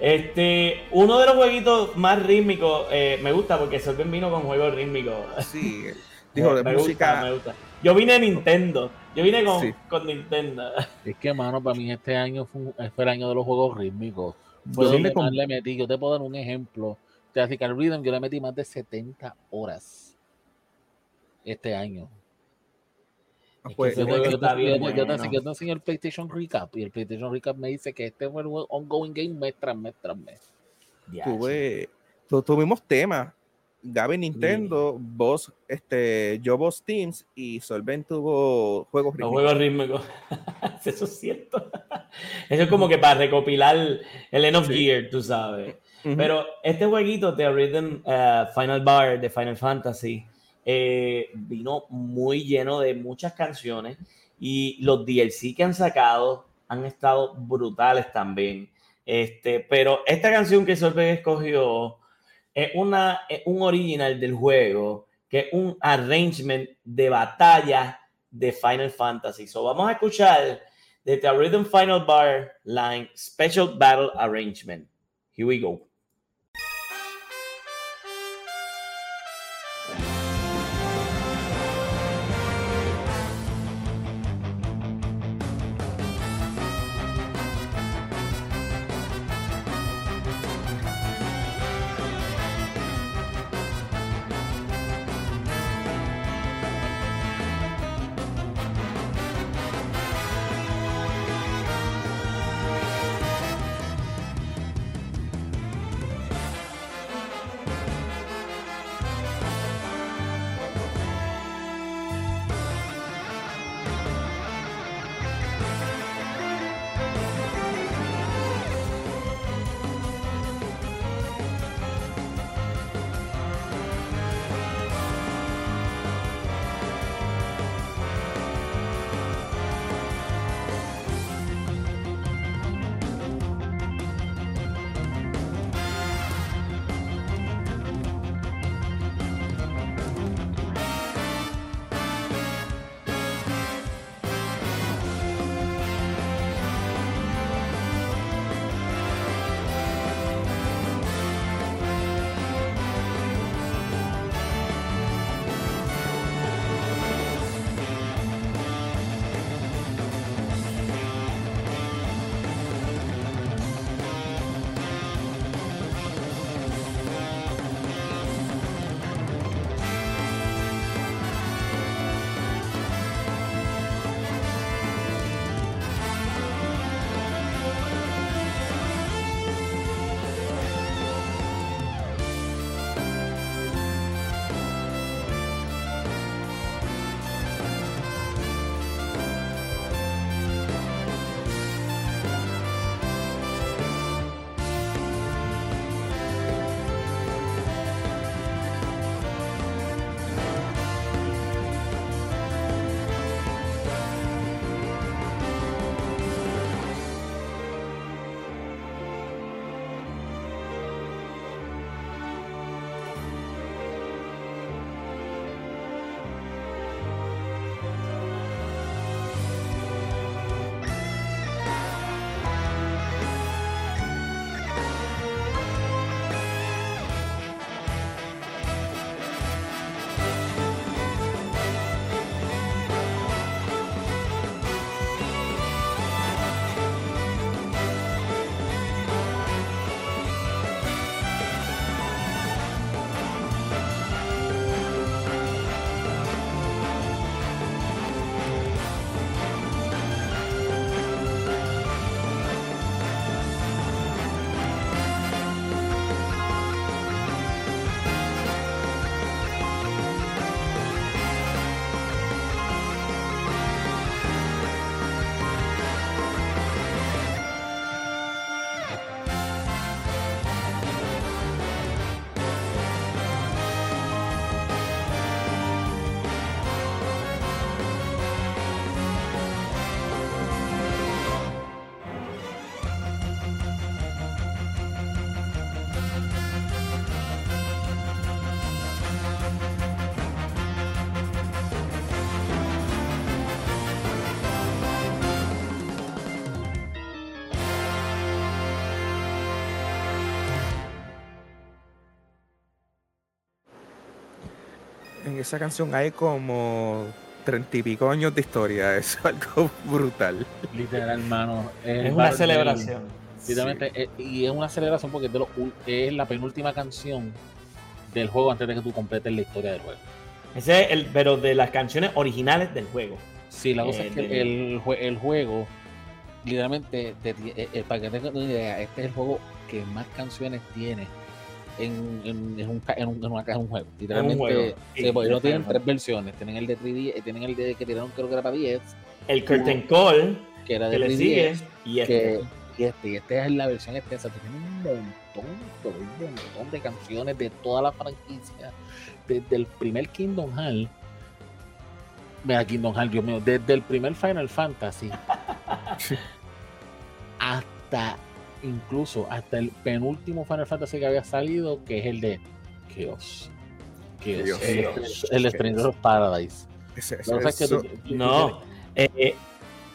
A: Este, uno de los jueguitos más rítmicos, eh, me gusta porque Solven vino con juegos rítmicos.
C: Sí, dijo de música.
A: me gusta. Yo vine de Nintendo. Yo vine con, con Nintendo.
B: Es que, mano, para mí este año fue, fue el año de los juegos rítmicos. Pues le metí, yo te puedo dar un ejemplo. Classical Rhythm, yo le metí más de 70 horas este año.
C: Pues,
B: yo, yo, yo- yo- enseñé el PlayStation Recap y el PlayStation Recap me dice que este fue ongoing game mes tras mes tras mes.
A: Ya,
C: tuve, tu- tuvimos temas. Gaby Nintendo, vos, este, yo vos Teams y Solvent tuvo juegos rítmicos.
A: juegos rítmicos. Eso es cierto. Eso es como que para recopilar el End of
C: Sí.
A: Gear, tú sabes.
C: Ujú.
A: Pero este jueguito, The Rhythm eh, Final Bar de Final Fantasy, eh, vino muy lleno de muchas canciones y los DLC que han sacado han estado brutales también. Este, pero esta canción que Solveig escogió es una, un original del juego, que es un arrangement de batalla de Final Fantasy. So vamos a escuchar The Rhythm Final Bar Line Special Battle Arrangement. Here we go.
C: Esa canción hay como treinta y pico años de historia. Eso es algo brutal.
B: Literal, hermano.
A: Es una celebración.
B: Literalmente, eh, y es una celebración porque es, de lo ul- es la penúltima canción del juego antes de que tú completes la historia del juego.
A: Ese es el, pero de las canciones originales del juego.
B: Sí, la cosa es que el, el juego, literalmente, te, eh, eh, para que tengas una idea, este es el juego que más canciones tiene en, en, en, un, en, un, una caja de un juego. Literalmente, no tienen tres versiones. Tienen el de 3D, eh, tienen el de que tiraron, creo que era para 10.
A: El Curtain Call,
B: que era de que 3D, y este. y este. Y este es la versión extensa. Tiene un montón, un montón de canciones de toda la franquicia. Desde el primer Kingdom Hearts. Mira, Kingdom Hearts, Dios mío. Desde el primer Final Fantasy. hasta incluso hasta el penúltimo Final Fantasy que había salido, que es el de Chaos. Chaos. el, el Stranger of Paradise.
A: no, eh,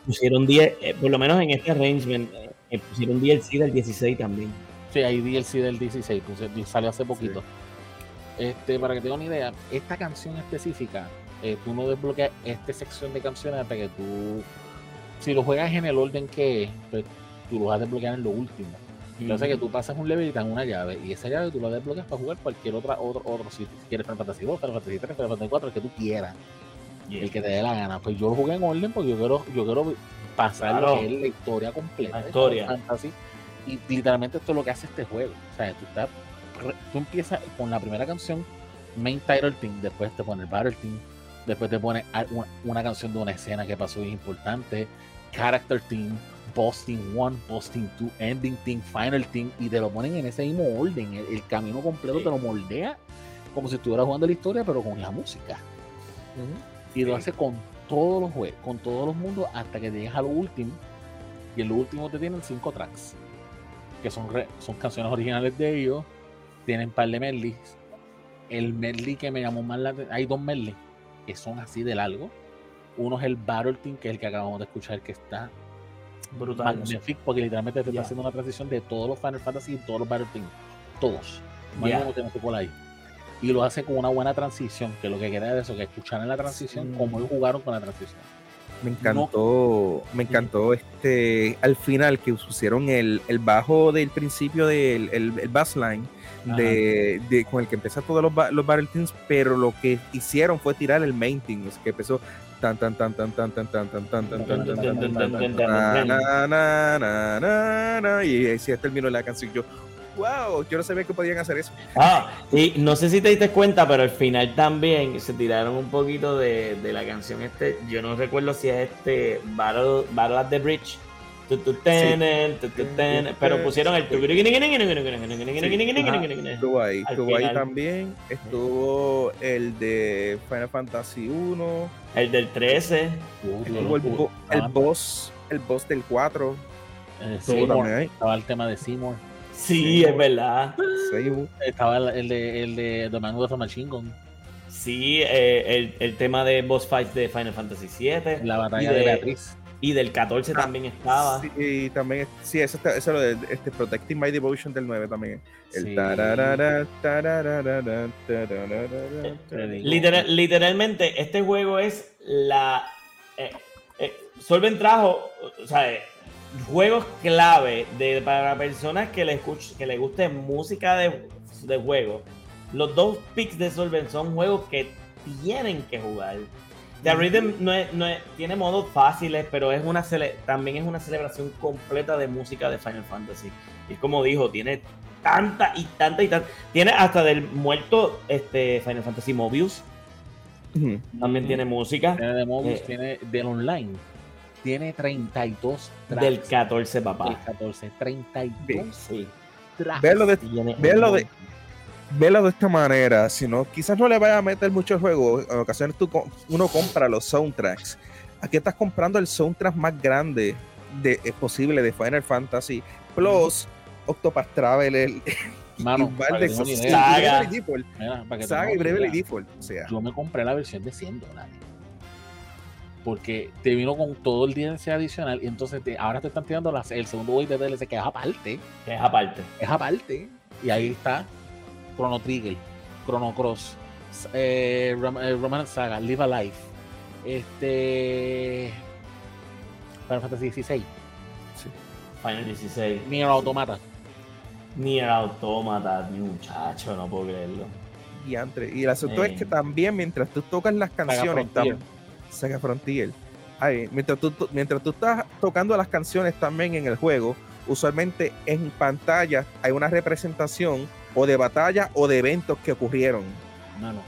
A: pusieron 10, eh, por lo menos en este arrangement, eh, pusieron DLC del 16 también.
B: Sí, hay DLC del 16, pues, salió hace poquito. Este, para que tengan una idea, esta canción específica, tú no desbloqueas esta sección de canciones hasta que tú, si lo juegas en el orden que es, pues tú lo vas a desbloquear en lo último. Entonces que tú pasas un level y te dan una llave y esa llave tú la desbloqueas para jugar cualquier otra otro otro sitio. Si quieres Final Fantasy 2, Final Fantasy 3, Final Fantasy 4, el que tú quieras. El que te dé la gana. Pues yo lo jugué en orden porque yo quiero, yo quiero pasar lo que es la historia completa
A: la historia.
B: Fantasy. Y literalmente esto es lo que hace este juego. O sea, tú, estás, tú empiezas con la primera canción, main title theme, después te pone el battle theme, después te pone una, una canción de una escena que pasó importante, character theme, posting 1, posting 2, ending thing, final thing, y te lo ponen en ese mismo orden. El, camino completo te lo moldea como si estuvieras jugando la historia, pero con la música. Y lo hace con todos los juegos, con todos los mundos, hasta que llegas a lo último. Y en lo último te tienen cinco tracks, que son, son canciones originales de ellos. Tienen un par de medleys. El medley que me llamó más la atención, hay dos medleys que son así de largo. Uno es el Battle Team, que es el que acabamos de escuchar, que está brutal. porque literalmente te está haciendo una transición de todos los Final Fantasy y todos los Battle Team. Todos. ahí. Y lo hace con una buena transición, que lo que queda es eso, que escuchar en la transición como ellos jugaron con la transición.
C: Me encantó, me encantó este al final que pusieron el, el bajo del principio del el, el bassline de, de, con el que empieza todos los, los Battle Teams, pero lo que hicieron fue tirar el main team, que empezó tan tan tan tan tan tan tan tan tan tan tan tan y ahí se terminó la canción yo wow yo no sabía que podían hacer eso
A: ah y no sé si te diste cuenta pero al final también se tiraron un poquito de, de la canción este yo no recuerdo si es este Battle, Battle at the Bridge pero pusieron el
C: estuvo ahí estuvo ahí también estuvo el de Final Fantasy 1
A: el del 13
C: el, boss el boss del 4
B: estaba el tema de Seymour
A: sí, es verdad
B: estaba el de el de The Man Machine Gun
A: sí el, el tema de boss fight de Final Fantasy 7
B: la batalla de Beatriz
A: y del 14 ah, también estaba.
C: Sí, y también, sí, eso, eso lo de este, Protecting My Devotion del 9 también. El
A: literalmente, este juego es la. Eh, eh, Solven trajo, o sea, juegos clave de, para personas que le, que le guste música de, de juego. Los dos picks de Solven son juegos que tienen que jugar. The Rhythm no es, no tiene modos fáciles, pero es una también es una celebración completa de música de Final Fantasy. Y como dijo, tiene tanta y tanta y tanta. Tiene hasta del muerto este Final Fantasy Mobius. También tiene música.
B: Tiene de Mobius, eh, tiene del online. Tiene 32
A: tracks. Del 14, papá.
B: Del 14, 32. Sí.
C: Tracks. de, lo de, vela de esta manera, si no, quizás no le vaya a meter mucho juego, en ocasiones tú, uno compra los soundtracks. Aquí estás comprando el soundtrack más grande de, es posible de Final Fantasy Plus, Octopath Traveler,
B: Mano,
C: Saga, Default, Saga y Bravely Default. O sea.
B: Yo me compré la versión de 100 dólares. Porque te vino con todo el DLC adicional y entonces ahora te están tirando el segundo wave de DLC que es aparte.
A: Que es aparte.
B: Es aparte. Y ahí está Chrono Trigger, Chrono Cross, eh, eh Saga, Live Alive, este. Final Fantasy XVI.
A: Sí. Final 16.
B: Nier Automata.
A: Nier Automata, muchacho, no puedo creerlo.
C: Y, y el asunto es que también mientras tú tocas las canciones, Saga Frontier, Ahí, mientras, tú, mientras tú estás tocando las canciones también en el juego, usualmente en pantalla hay una representación o de batalla o de eventos que ocurrieron.
B: Mano,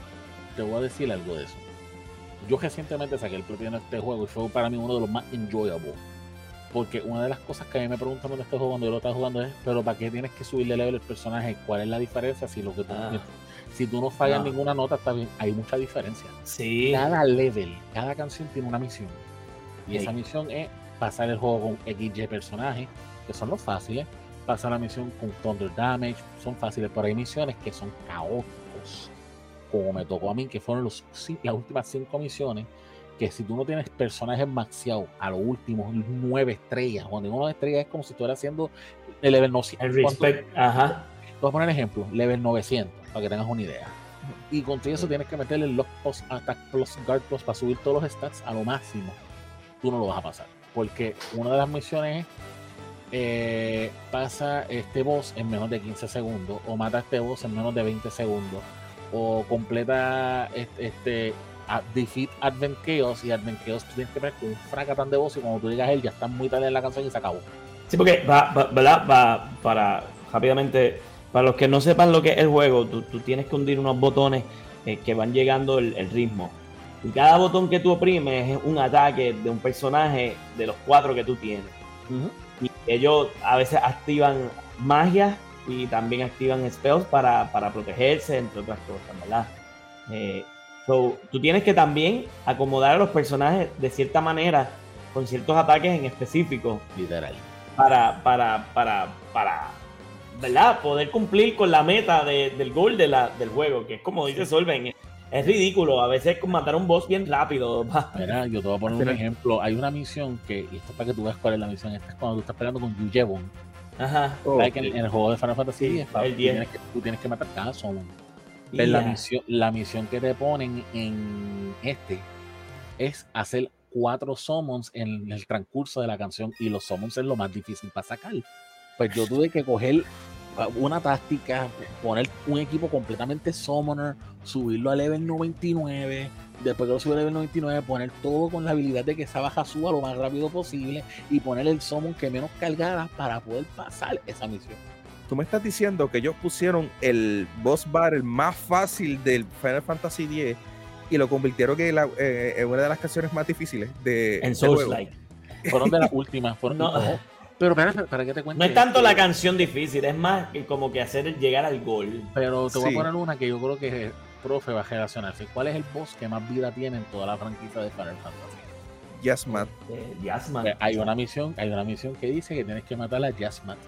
B: te voy a decir algo de eso. Yo recientemente saqué el propio en este juego y fue para mí uno de los más enjoyable. Porque una de las cosas que a mí me preguntan en este juego cuando yo lo estaba jugando es, pero ¿para qué tienes que subirle level al personaje? ¿Cuál es la diferencia? Si lo que tú,
A: Ah.
B: si tú no fallas
A: No.
B: ninguna nota, está bien. Hay mucha diferencia.
A: Sí.
B: Cada level, cada canción tiene una misión. Y
A: Sí.
B: esa misión es pasar el juego con XY personajes, que son los fáciles. Pasar la misión con Thunder Damage, son fáciles, pero hay misiones que son caóticos. Como me tocó a mí, que fueron los, las últimas cinco misiones, que si tú no tienes personajes maxiados a lo último, nueve estrellas, cuando digo nueve estrellas es como si estuvieras haciendo el level 900.
A: El respect. Ajá.
B: Te voy a poner ejemplo, level 900, para que tengas una idea. Y con todo eso tienes que meterle el Lock Plus, Attack Plus, Guard Plus para subir todos los stats a lo máximo. Tú no lo vas a pasar. Porque una de las misiones es eh, pasa este boss en menos de 15 segundos, o mata a este boss en menos de 20 segundos, o completa este, este a- Defeat Advent Chaos, y Advent Chaos tú tienes que ver con un fracatán de boss, y cuando tú a él ya está muy tarde en la canción y se acabó.
A: Sí, porque va, va- ¿verdad? Va para rápidamente, para los que no sepan lo que es el juego, tú, tú tienes que hundir unos botones eh, que van llegando el, el ritmo. Y cada botón que tú oprimes es un ataque de un personaje de los cuatro que tú tienes. Y ellos a veces activan magia y también activan spells para, para protegerse, entre otras cosas, ¿verdad? Eh, so, tú tienes que también acomodar a los personajes de cierta manera con ciertos ataques en específico
B: Literal.
A: para, para, para, para, ¿verdad? Poder cumplir con la meta de- del gol de la, del juego, que es como dice Solven, es ridículo, a veces con matar a un boss bien rápido. va.
B: Mira, yo te voy a poner un ejemplo. Hay una misión que, y esto es para que tú veas cuál es la misión. Esta es cuando tú estás peleando con Yujebon.
A: Ajá.
C: Oh,
B: ¿Sabes que en, en el juego de Final Fantasy
A: Sí,
B: X, tú
A: 10.
B: tienes que, tú tienes que matar cada summon. Pero la misión, la misión que te ponen en este es hacer cuatro summons en el transcurso de la canción y los summons es lo más difícil para sacar. Pues yo tuve que coger una táctica, poner un equipo completamente summoner, subirlo a level 99, después que lo subí a level 99, poner todo con la habilidad de que esa baja suba lo más rápido posible y poner el summon que menos cargada para poder pasar esa misión.
C: Tú me estás diciendo que ellos pusieron el boss battle más fácil del Final Fantasy X y lo convirtieron en, la- eh, en una de las canciones más difíciles de
A: En Souls. Like.
B: Fueron de las últimas. Fueron,
A: No.
B: no, pero espera, para que te cuente.
A: No es tanto
B: esto.
A: la canción difícil, es más que como que hacer el llegar al gol.
B: Pero te voy
C: Sí.
B: a poner una que yo creo que profe va a relacionarse. ¿Cuál es el boss que más vida tiene en toda la franquicia de Final Fantasy?
C: Yasmat.
A: Eh.
B: Pues hay una misión, hay una misión que dice que tienes que matar a Yasmat.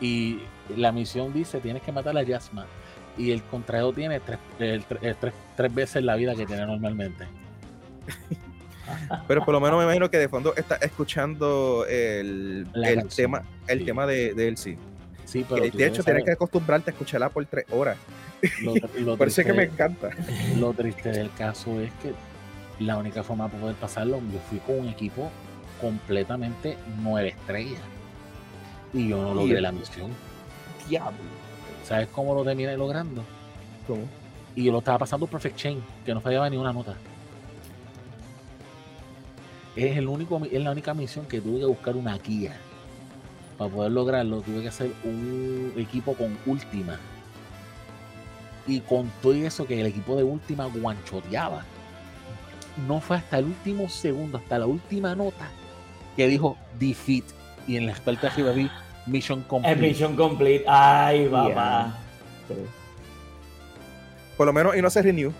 B: Y la misión dice tienes que matar a Yasmat. Y el contrario tiene tres, el- el- tres, tres veces la vida que tiene normalmente.
C: Pero por lo menos me imagino que de fondo está escuchando el, el tema, el
B: sí.
C: tema de, de él sí.
B: Sí, pero
C: de hecho, tienes que acostumbrarte a escucharla por tres horas.
B: lo, lo
C: Parece que me encanta.
B: Lo triste del caso es que la única forma de poder pasarlo, yo fui con un equipo completamente nueve estrellas. Y yo no logré la misión.
C: Diablo.
B: ¿Sabes cómo lo terminé logrando?
C: ¿Cómo?
B: Y yo lo estaba pasando Perfect Chain, que no fallaba ni una nota. Es, el único, es la única misión que tuve que buscar una guía. Para poder lograrlo, tuve que hacer un equipo con última. Y con todo eso que el equipo de última guanchoteaba. No fue hasta el último segundo, hasta la última nota, que dijo defeat. Y en la espalda arriba vi mission
A: Es
B: complete.
A: Mission Complete. Ay, papá.
C: Por lo menos y no se renew.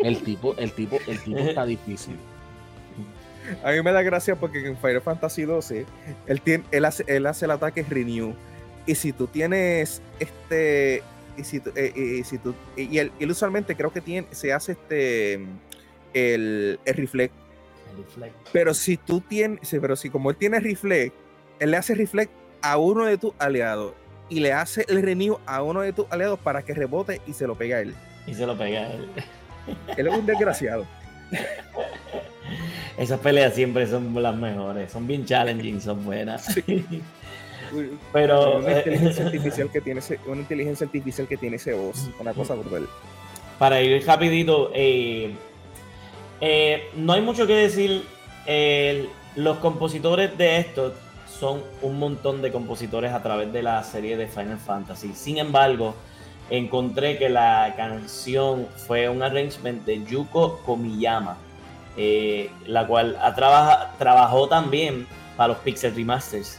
B: El tipo, el tipo, el tipo está difícil.
C: A mí me da gracia porque en Final Fantasy 12 él, tiene, él, hace, él hace el ataque renew. Y si tú tienes este. Y si, tú- eh, y si tú, y él, él usualmente creo que tiene, se hace este. El, el reflect.
A: El reflect.
C: Pero si tú tienes. pero si como él tiene reflect, él le hace reflect a uno de tus aliados. Y le hace el renew a uno de tus aliados para que rebote y se lo pegue a él.
A: Y se lo pega a él.
C: Él es un desgraciado.
A: Esas peleas siempre son las mejores. Son bien challenging, son buenas. Pero
C: una
A: eh,
C: inteligencia artificial que tiene ese, una inteligencia artificial que tiene ese voz, una cosa brutal.
A: para ir rapidito, eh, Eh, no hay mucho que decir. los compositores de esto son un montón de compositores a través de la serie de Final Fantasy. Sin embargo, encontré que la canción fue un arrangement de Yuko Komiyama, eh, la cual ha trabajó también para los Pixel Remasters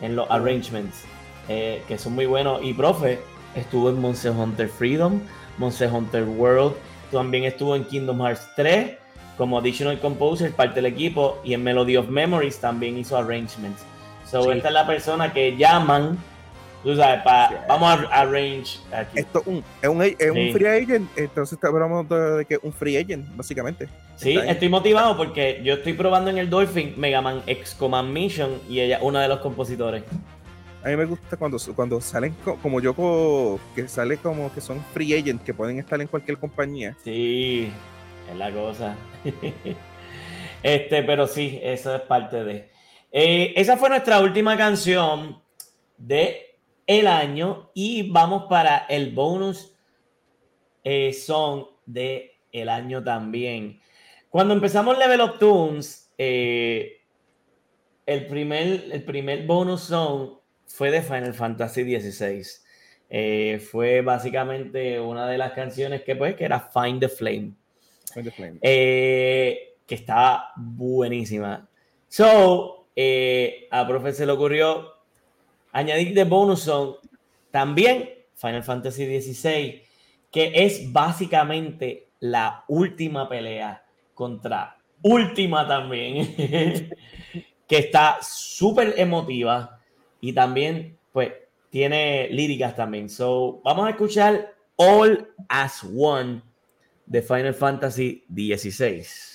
A: en los arrangements, eh, que son muy buenos. Y profe, estuvo en Monster Hunter Freedom, Monster Hunter World, también estuvo en Kingdom Hearts 3 como additional composer, parte del equipo, y en Melody of Memories también hizo arrangements. So, esta es la persona que llaman, tú sabes, vamos a arrange aquí.
C: Esto un, es, un, es un free agent, entonces hablando de, que un free agent, básicamente.
A: Sí, estoy motivado porque yo estoy probando en el Dolphin Mega Man X Command Mission y ella una de los compositores.
C: A mí me gusta cuando, cuando salen como yo, que sale como que son free agents, que pueden estar en cualquier compañía.
A: Sí, es la cosa. este, pero sí, eso es parte de. Eh, esa fue nuestra última canción de el año y vamos para el bonus eh, song de el año también. Cuando empezamos Level of Tunes, eh, el, primer, el primer bonus song fue de Final Fantasy XVI. fue básicamente una de las canciones que pues que era Find the Flame. Find the Flame. que estaba buenísima. So, eh, a Profe se le ocurrió añadir de bonus song también Final Fantasy XVI, que es básicamente la última pelea contra última también, que está súper emotiva y también pues tiene líricas también. So, vamos a escuchar All as One de Final Fantasy XVI.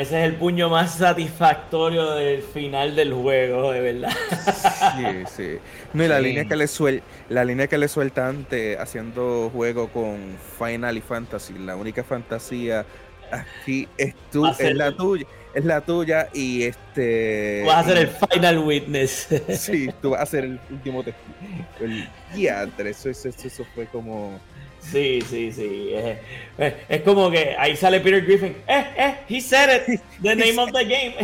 A: Mí ese es el puño más satisfactorio del final del juego, de verdad.
C: Sí, sí. No, y la línea que le suel la línea que le suelta antes haciendo juego con Final y Fantasy, la única fantasía aquí es tú, es la tuya, es la tuya y este
A: vas a ser el final witness.
C: Sí, tú vas a ser el último testigo. eso, eso, eso fue como
A: Sí, sí, sí. Es, como que ahí sale Peter Griffin. Eh, eh, he said it. The name of the game.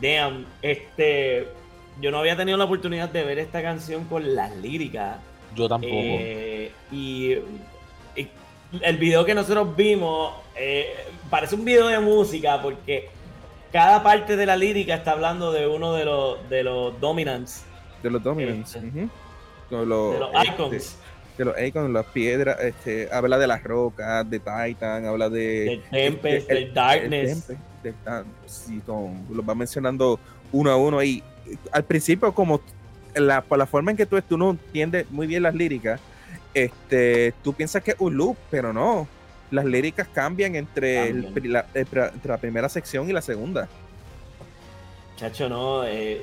A: Damn, este. Yo no había tenido la oportunidad de ver esta canción con las líricas.
B: Yo tampoco.
A: Eh, y, el video que nosotros vimos eh, parece un video de música porque cada parte de la lírica está hablando de uno de los, de los dominants.
C: De los dominants.
A: Este, de los este, icons.
C: de los icons, las piedras, este, habla de las rocas, de Titan, habla de...
A: Del Tempest, del Darkness.
C: los va mencionando uno a uno y al principio como la, por la forma en que tú, tú no entiendes muy bien las líricas, este, tú piensas que es un loop, pero no. Las líricas cambian entre, la, entre la primera sección y la segunda.
A: Chacho, no. Eh,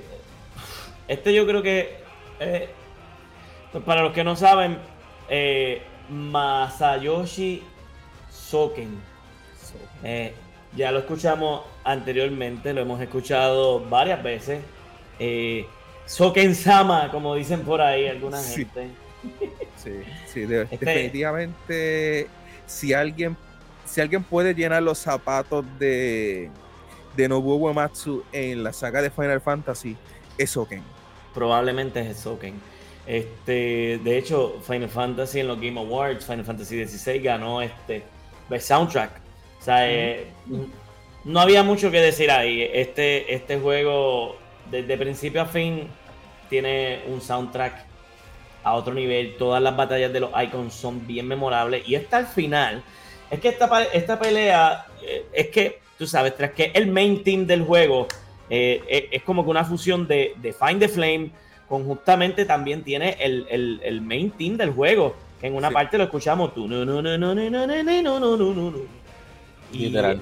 A: este yo creo que eh, para los que no saben, eh, Masayoshi Soken. Eh, ya lo escuchamos anteriormente, lo hemos escuchado varias veces. Eh, Soken Sama, como dicen por ahí alguna gente.
C: Sí, sí, este definitivamente. Si alguien, si alguien puede llenar los zapatos de, de Nobuo Uematsu en la saga de Final Fantasy, es Soken.
A: Probablemente es Soken. Este, de hecho, Final Fantasy en los Game Awards, Final Fantasy XVI ganó este Best Soundtrack. O sea, eh, no había mucho que decir ahí. Este, este juego, desde principio a fin, tiene un soundtrack a otro nivel. Todas las batallas de los icons son bien memorables. Y hasta el final, es que esta, esta pelea, eh, es que, tú sabes, tras que el main team del juego eh, es, como que una fusión de, de Find the Flame conjuntamente también tiene el, main team del juego. En una parte lo escuchamos tú. No, no, no, no, no, no, no, no, no, no, no.
B: Literal.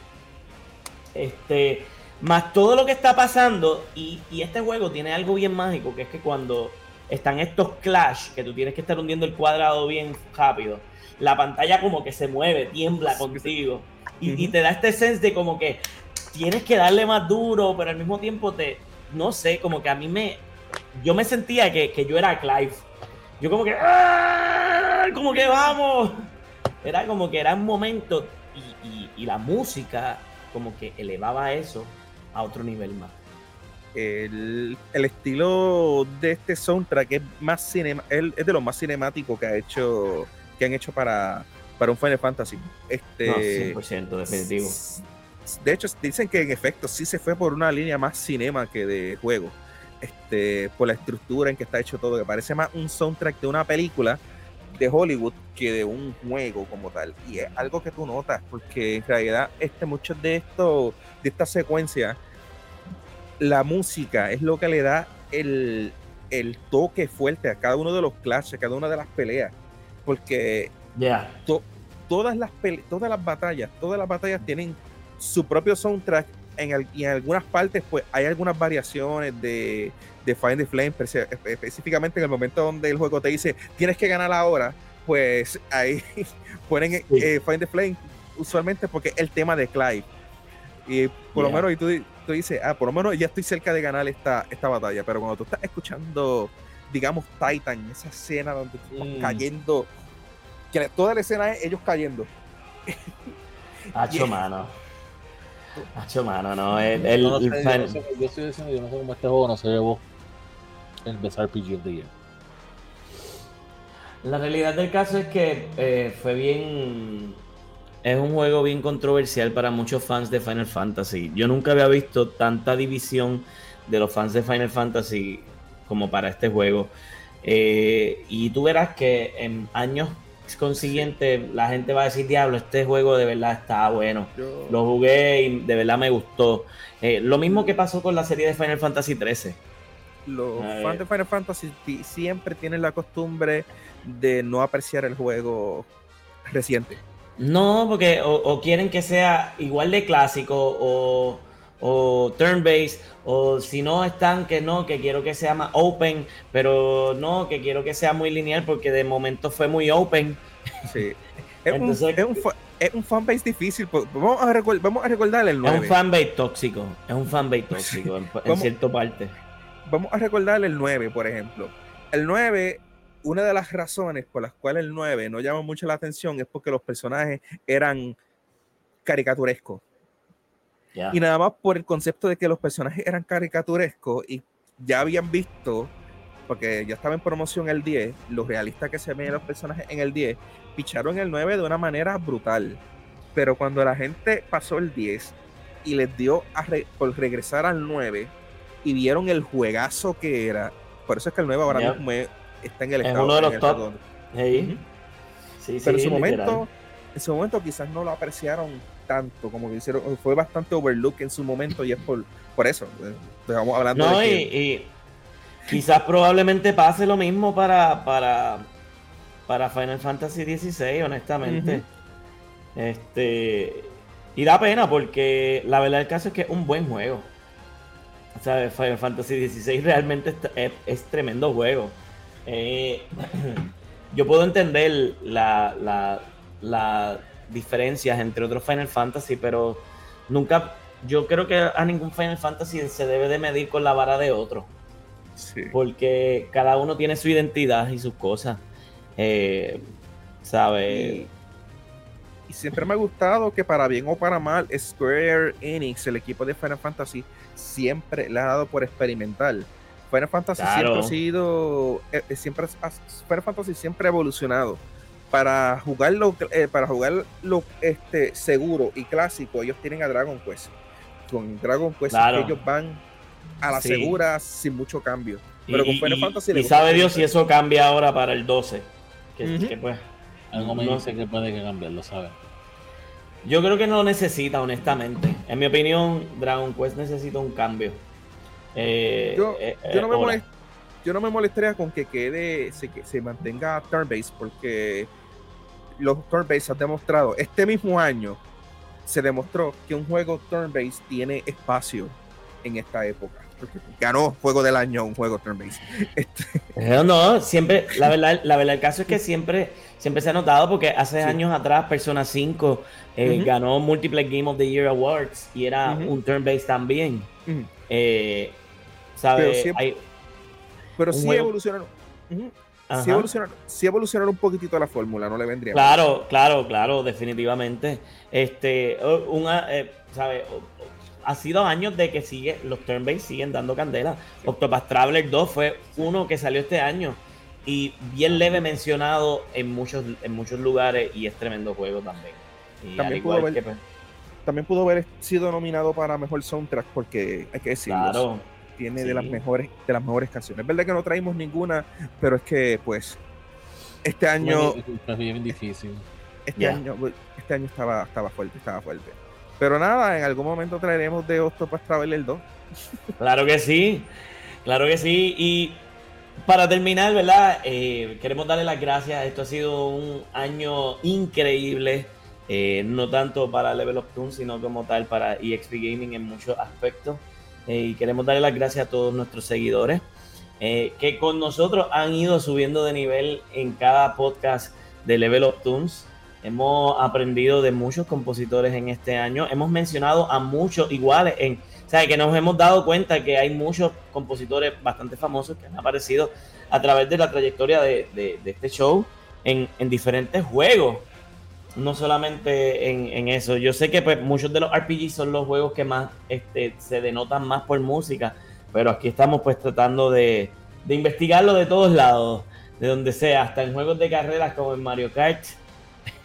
A: Este. Más todo lo que está pasando. Y, este juego tiene algo bien mágico. Que es que cuando están estos clash. Que tú tienes que estar hundiendo el cuadrado bien rápido. La pantalla como que se mueve, tiembla contigo. Y, y te da este sense de como que tienes que darle más duro. Pero al mismo tiempo te. No sé, como que a mí me, yo me sentía que, yo era Clive. Yo como que, ¡Ah! como que vamos. Era como que era un momento y, la música como que elevaba eso a otro nivel más.
C: El, estilo de este soundtrack es más cinema, es de lo más cinemático que ha hecho que han hecho para, para un Final Fantasy. Este,
A: 100% definitivo.
C: De hecho, dicen que en efecto sí se fue por una línea más cinema que de juego este, por la estructura en que está hecho todo, que parece más un soundtrack de una película de Hollywood que de un juego como tal. Y es algo que tú notas, porque en realidad este, muchos de estos, de esta secuencia, la música es lo que le da el, toque fuerte a cada uno de los clashes, a cada una de las peleas. Porque todas, las todas las batallas, todas las batallas tienen su propio soundtrack en, y en algunas partes pues hay algunas variaciones de, de Find the Flame, específicamente en el momento donde el juego te dice tienes que ganar ahora, pues ahí ponen eh, Find the Flame usualmente porque es el tema de Clive. Y por lo menos y tú, tú, dices, ah, por lo menos ya estoy cerca de ganar esta, esta batalla, pero cuando tú estás escuchando, digamos, Titan, esa escena donde tú estás mm. cayendo, que toda la escena es ellos cayendo.
A: Hacho, mano. Hacho, mano, no. El, el, yo,
B: estoy diciendo, yo no sé cómo este juego no se llevó el Best RPG of the Year.
A: La realidad del caso es que eh, fue bien. Es un juego bien controversial para muchos fans de Final Fantasy. Yo nunca había visto tanta división de los fans de Final Fantasy como para este juego. Eh, y tú verás que en años consiguiente la gente va a decir, diablo, este juego de verdad está bueno. Lo jugué y de verdad me gustó. Eh, lo mismo que pasó con la serie de Final Fantasy XIII.
C: Los fans de Final Fantasy siempre tienen la costumbre de no apreciar el juego reciente.
A: No, porque o, quieren que sea igual de clásico o, o turn-based, o si no están que no, que quiero que sea más open, pero no, que quiero que sea muy lineal porque de momento fue muy open.
C: Sí. Es, un, es, un, fanbase difícil. Pues, vamos a, vamos a recordar el 9.
A: Es un fanbase tóxico. Es un fanbase tóxico en, cierta parte.
C: Vamos a recordar el 9, por ejemplo. El 9 una de las razones por las cuales el 9 no llama mucho la atención es porque los personajes eran caricaturescos. Y nada más por el concepto de que los personajes eran caricaturescos y ya habían visto, porque ya estaba en promoción el 10, los realistas que se ven los personajes en el 10, picharon el 9 de una manera brutal. Pero cuando la gente pasó el 10 y les dio por regresar al 9 y vieron el juegazo que era, por eso es que el 9 ahora mismo está en el
A: estado. uno de los top.
C: Pero en su momento, en su momento quizás no lo apreciaron tanto, como que hicieron, fue bastante overlook en su momento y es por, por eso. Estamos eh, hablando
A: no, y, quizás probablemente pase lo mismo para, para, para Final Fantasy XVI, honestamente. Este. Y da pena porque la verdad del caso es que es un buen juego. O sea, Final Fantasy XVI realmente es, tremendo juego. Eh, yo puedo entender la, la, la diferencias entre otros Final Fantasy, pero nunca, yo creo que a ningún Final Fantasy se debe de medir con la vara de otro. Porque cada uno tiene su identidad y sus cosas. Eh, ¿Sabe?
C: Y, siempre me ha gustado que para bien o para mal, Square Enix, el equipo de Final Fantasy, siempre le ha dado por experimentar. Final Fantasy siempre ha sido, eh, siempre, Final Fantasy siempre ha evolucionado para jugarlo, eh, para jugarlo este, seguro y clásico, ellos tienen a Dragon Quest. Con Dragon Quest ellos van a la segura sin mucho cambio. Pero con Final Fantasy
A: y sabe Dios si eso cambia ahora para el 12. Que, pues,
B: Algo me dice que puede que cambiarlo, ¿sabes?
A: Yo creo que no necesita, honestamente. En mi opinión, Dragon Quest necesita un cambio.
C: Eh, yo, eh, no me yo, no me molestaría con que quede, se, que se mantenga turn-based, porque los turn-based han demostrado, este mismo año se demostró que un juego turn-based tiene espacio en esta época. Porque ganó juego del año un juego turn-based.
A: Este no, no, siempre, la verdad, la verdad, el caso es que siempre, siempre se ha notado porque hace años atrás Persona 5 eh, ganó Multiple Game of the Year Awards y era un turn-based también. eh, ¿sabes?
C: Pero, sí evolucionaron si sí evolucionar, un poquitito la fórmula, no le vendría.
A: Claro, claro, claro, definitivamente. Este, una, eh, Ha sido años de que sigue, los turn siguen dando candela. Octopath Traveler 2 fue uno que salió este año y bien leve mencionado en muchos, en muchos lugares y es tremendo juego también.
C: también, pudo haber, pues, también pudo haber sido nominado para mejor soundtrack porque hay que decirlo. Claro tiene de las mejores de las mejores canciones. Es verdad que no traímos ninguna, pero es que pues este año
B: bien difícil.
C: Este año este año estaba estaba fuerte, estaba fuerte. Pero nada, en algún momento traeremos de Octopus Traveler 2.
A: Claro que sí. Claro que sí y para terminar, ¿verdad? Eh, queremos darle las gracias. Esto ha sido un año increíble. Eh, no tanto para Level of Toon, sino como tal para EXP Gaming en muchos aspectos. Eh, y queremos darle las gracias a todos nuestros seguidores eh, que con nosotros han ido subiendo de nivel en cada podcast de Level of Tunes. Hemos aprendido de muchos compositores en este año. Hemos mencionado a muchos iguales en, o sea, que nos hemos dado cuenta que hay muchos compositores bastante famosos que han aparecido a través de la trayectoria de, de, este show en, en diferentes juegos no solamente en, eso. Yo sé que pues, muchos de los RPGs son los juegos que más este, se denotan más por música, pero aquí estamos pues tratando de, investigarlo de todos lados, de donde sea, hasta en juegos de carreras como en Mario Kart,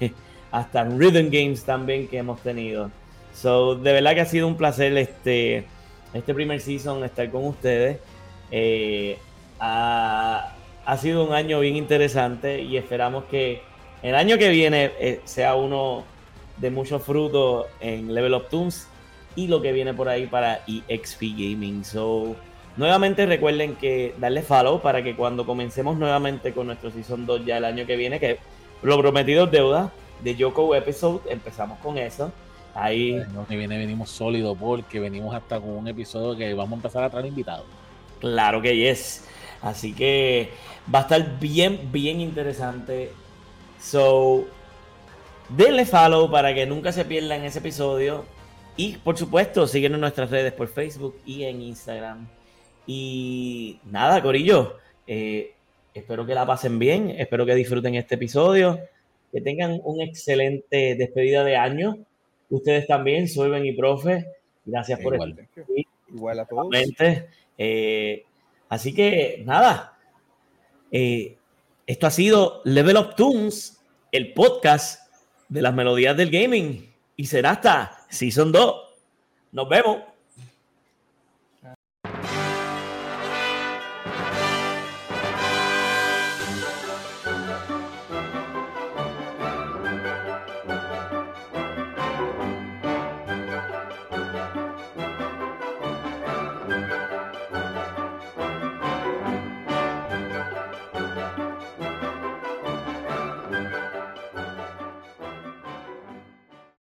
A: hasta en Rhythm Games también que hemos tenido. So, de verdad que ha sido un placer este, este primer season estar con ustedes. Eh, ha sido un año bien interesante y esperamos que el año que viene eh, sea uno de muchos frutos en Level of Toons y lo que viene por ahí para EXP Gaming. So, nuevamente recuerden que darle follow para que cuando comencemos nuevamente con nuestro Season 2 ya el año que viene, que lo prometido es deuda, de Yoko Episode. Empezamos con eso. Ahí.
B: que viene venimos sólido porque venimos hasta con un episodio que vamos a empezar a traer invitados.
A: Claro que yes. Así que va a estar bien, bien interesante. So, denle follow para que nunca se pierdan ese episodio. Y por supuesto, síguenos en nuestras redes por Facebook y en Instagram. Y nada, Corillo. Eh, espero que la pasen bien. Espero que disfruten este episodio. Que tengan un excelente despedida de año. Ustedes también, Solven y Profe. Gracias por
C: Igual. Igual a todos.
A: Eh, así que nada. Eh, esto ha sido Level Up Tunes, el podcast de las melodías del gaming. Y será hasta Season 2. Nos vemos.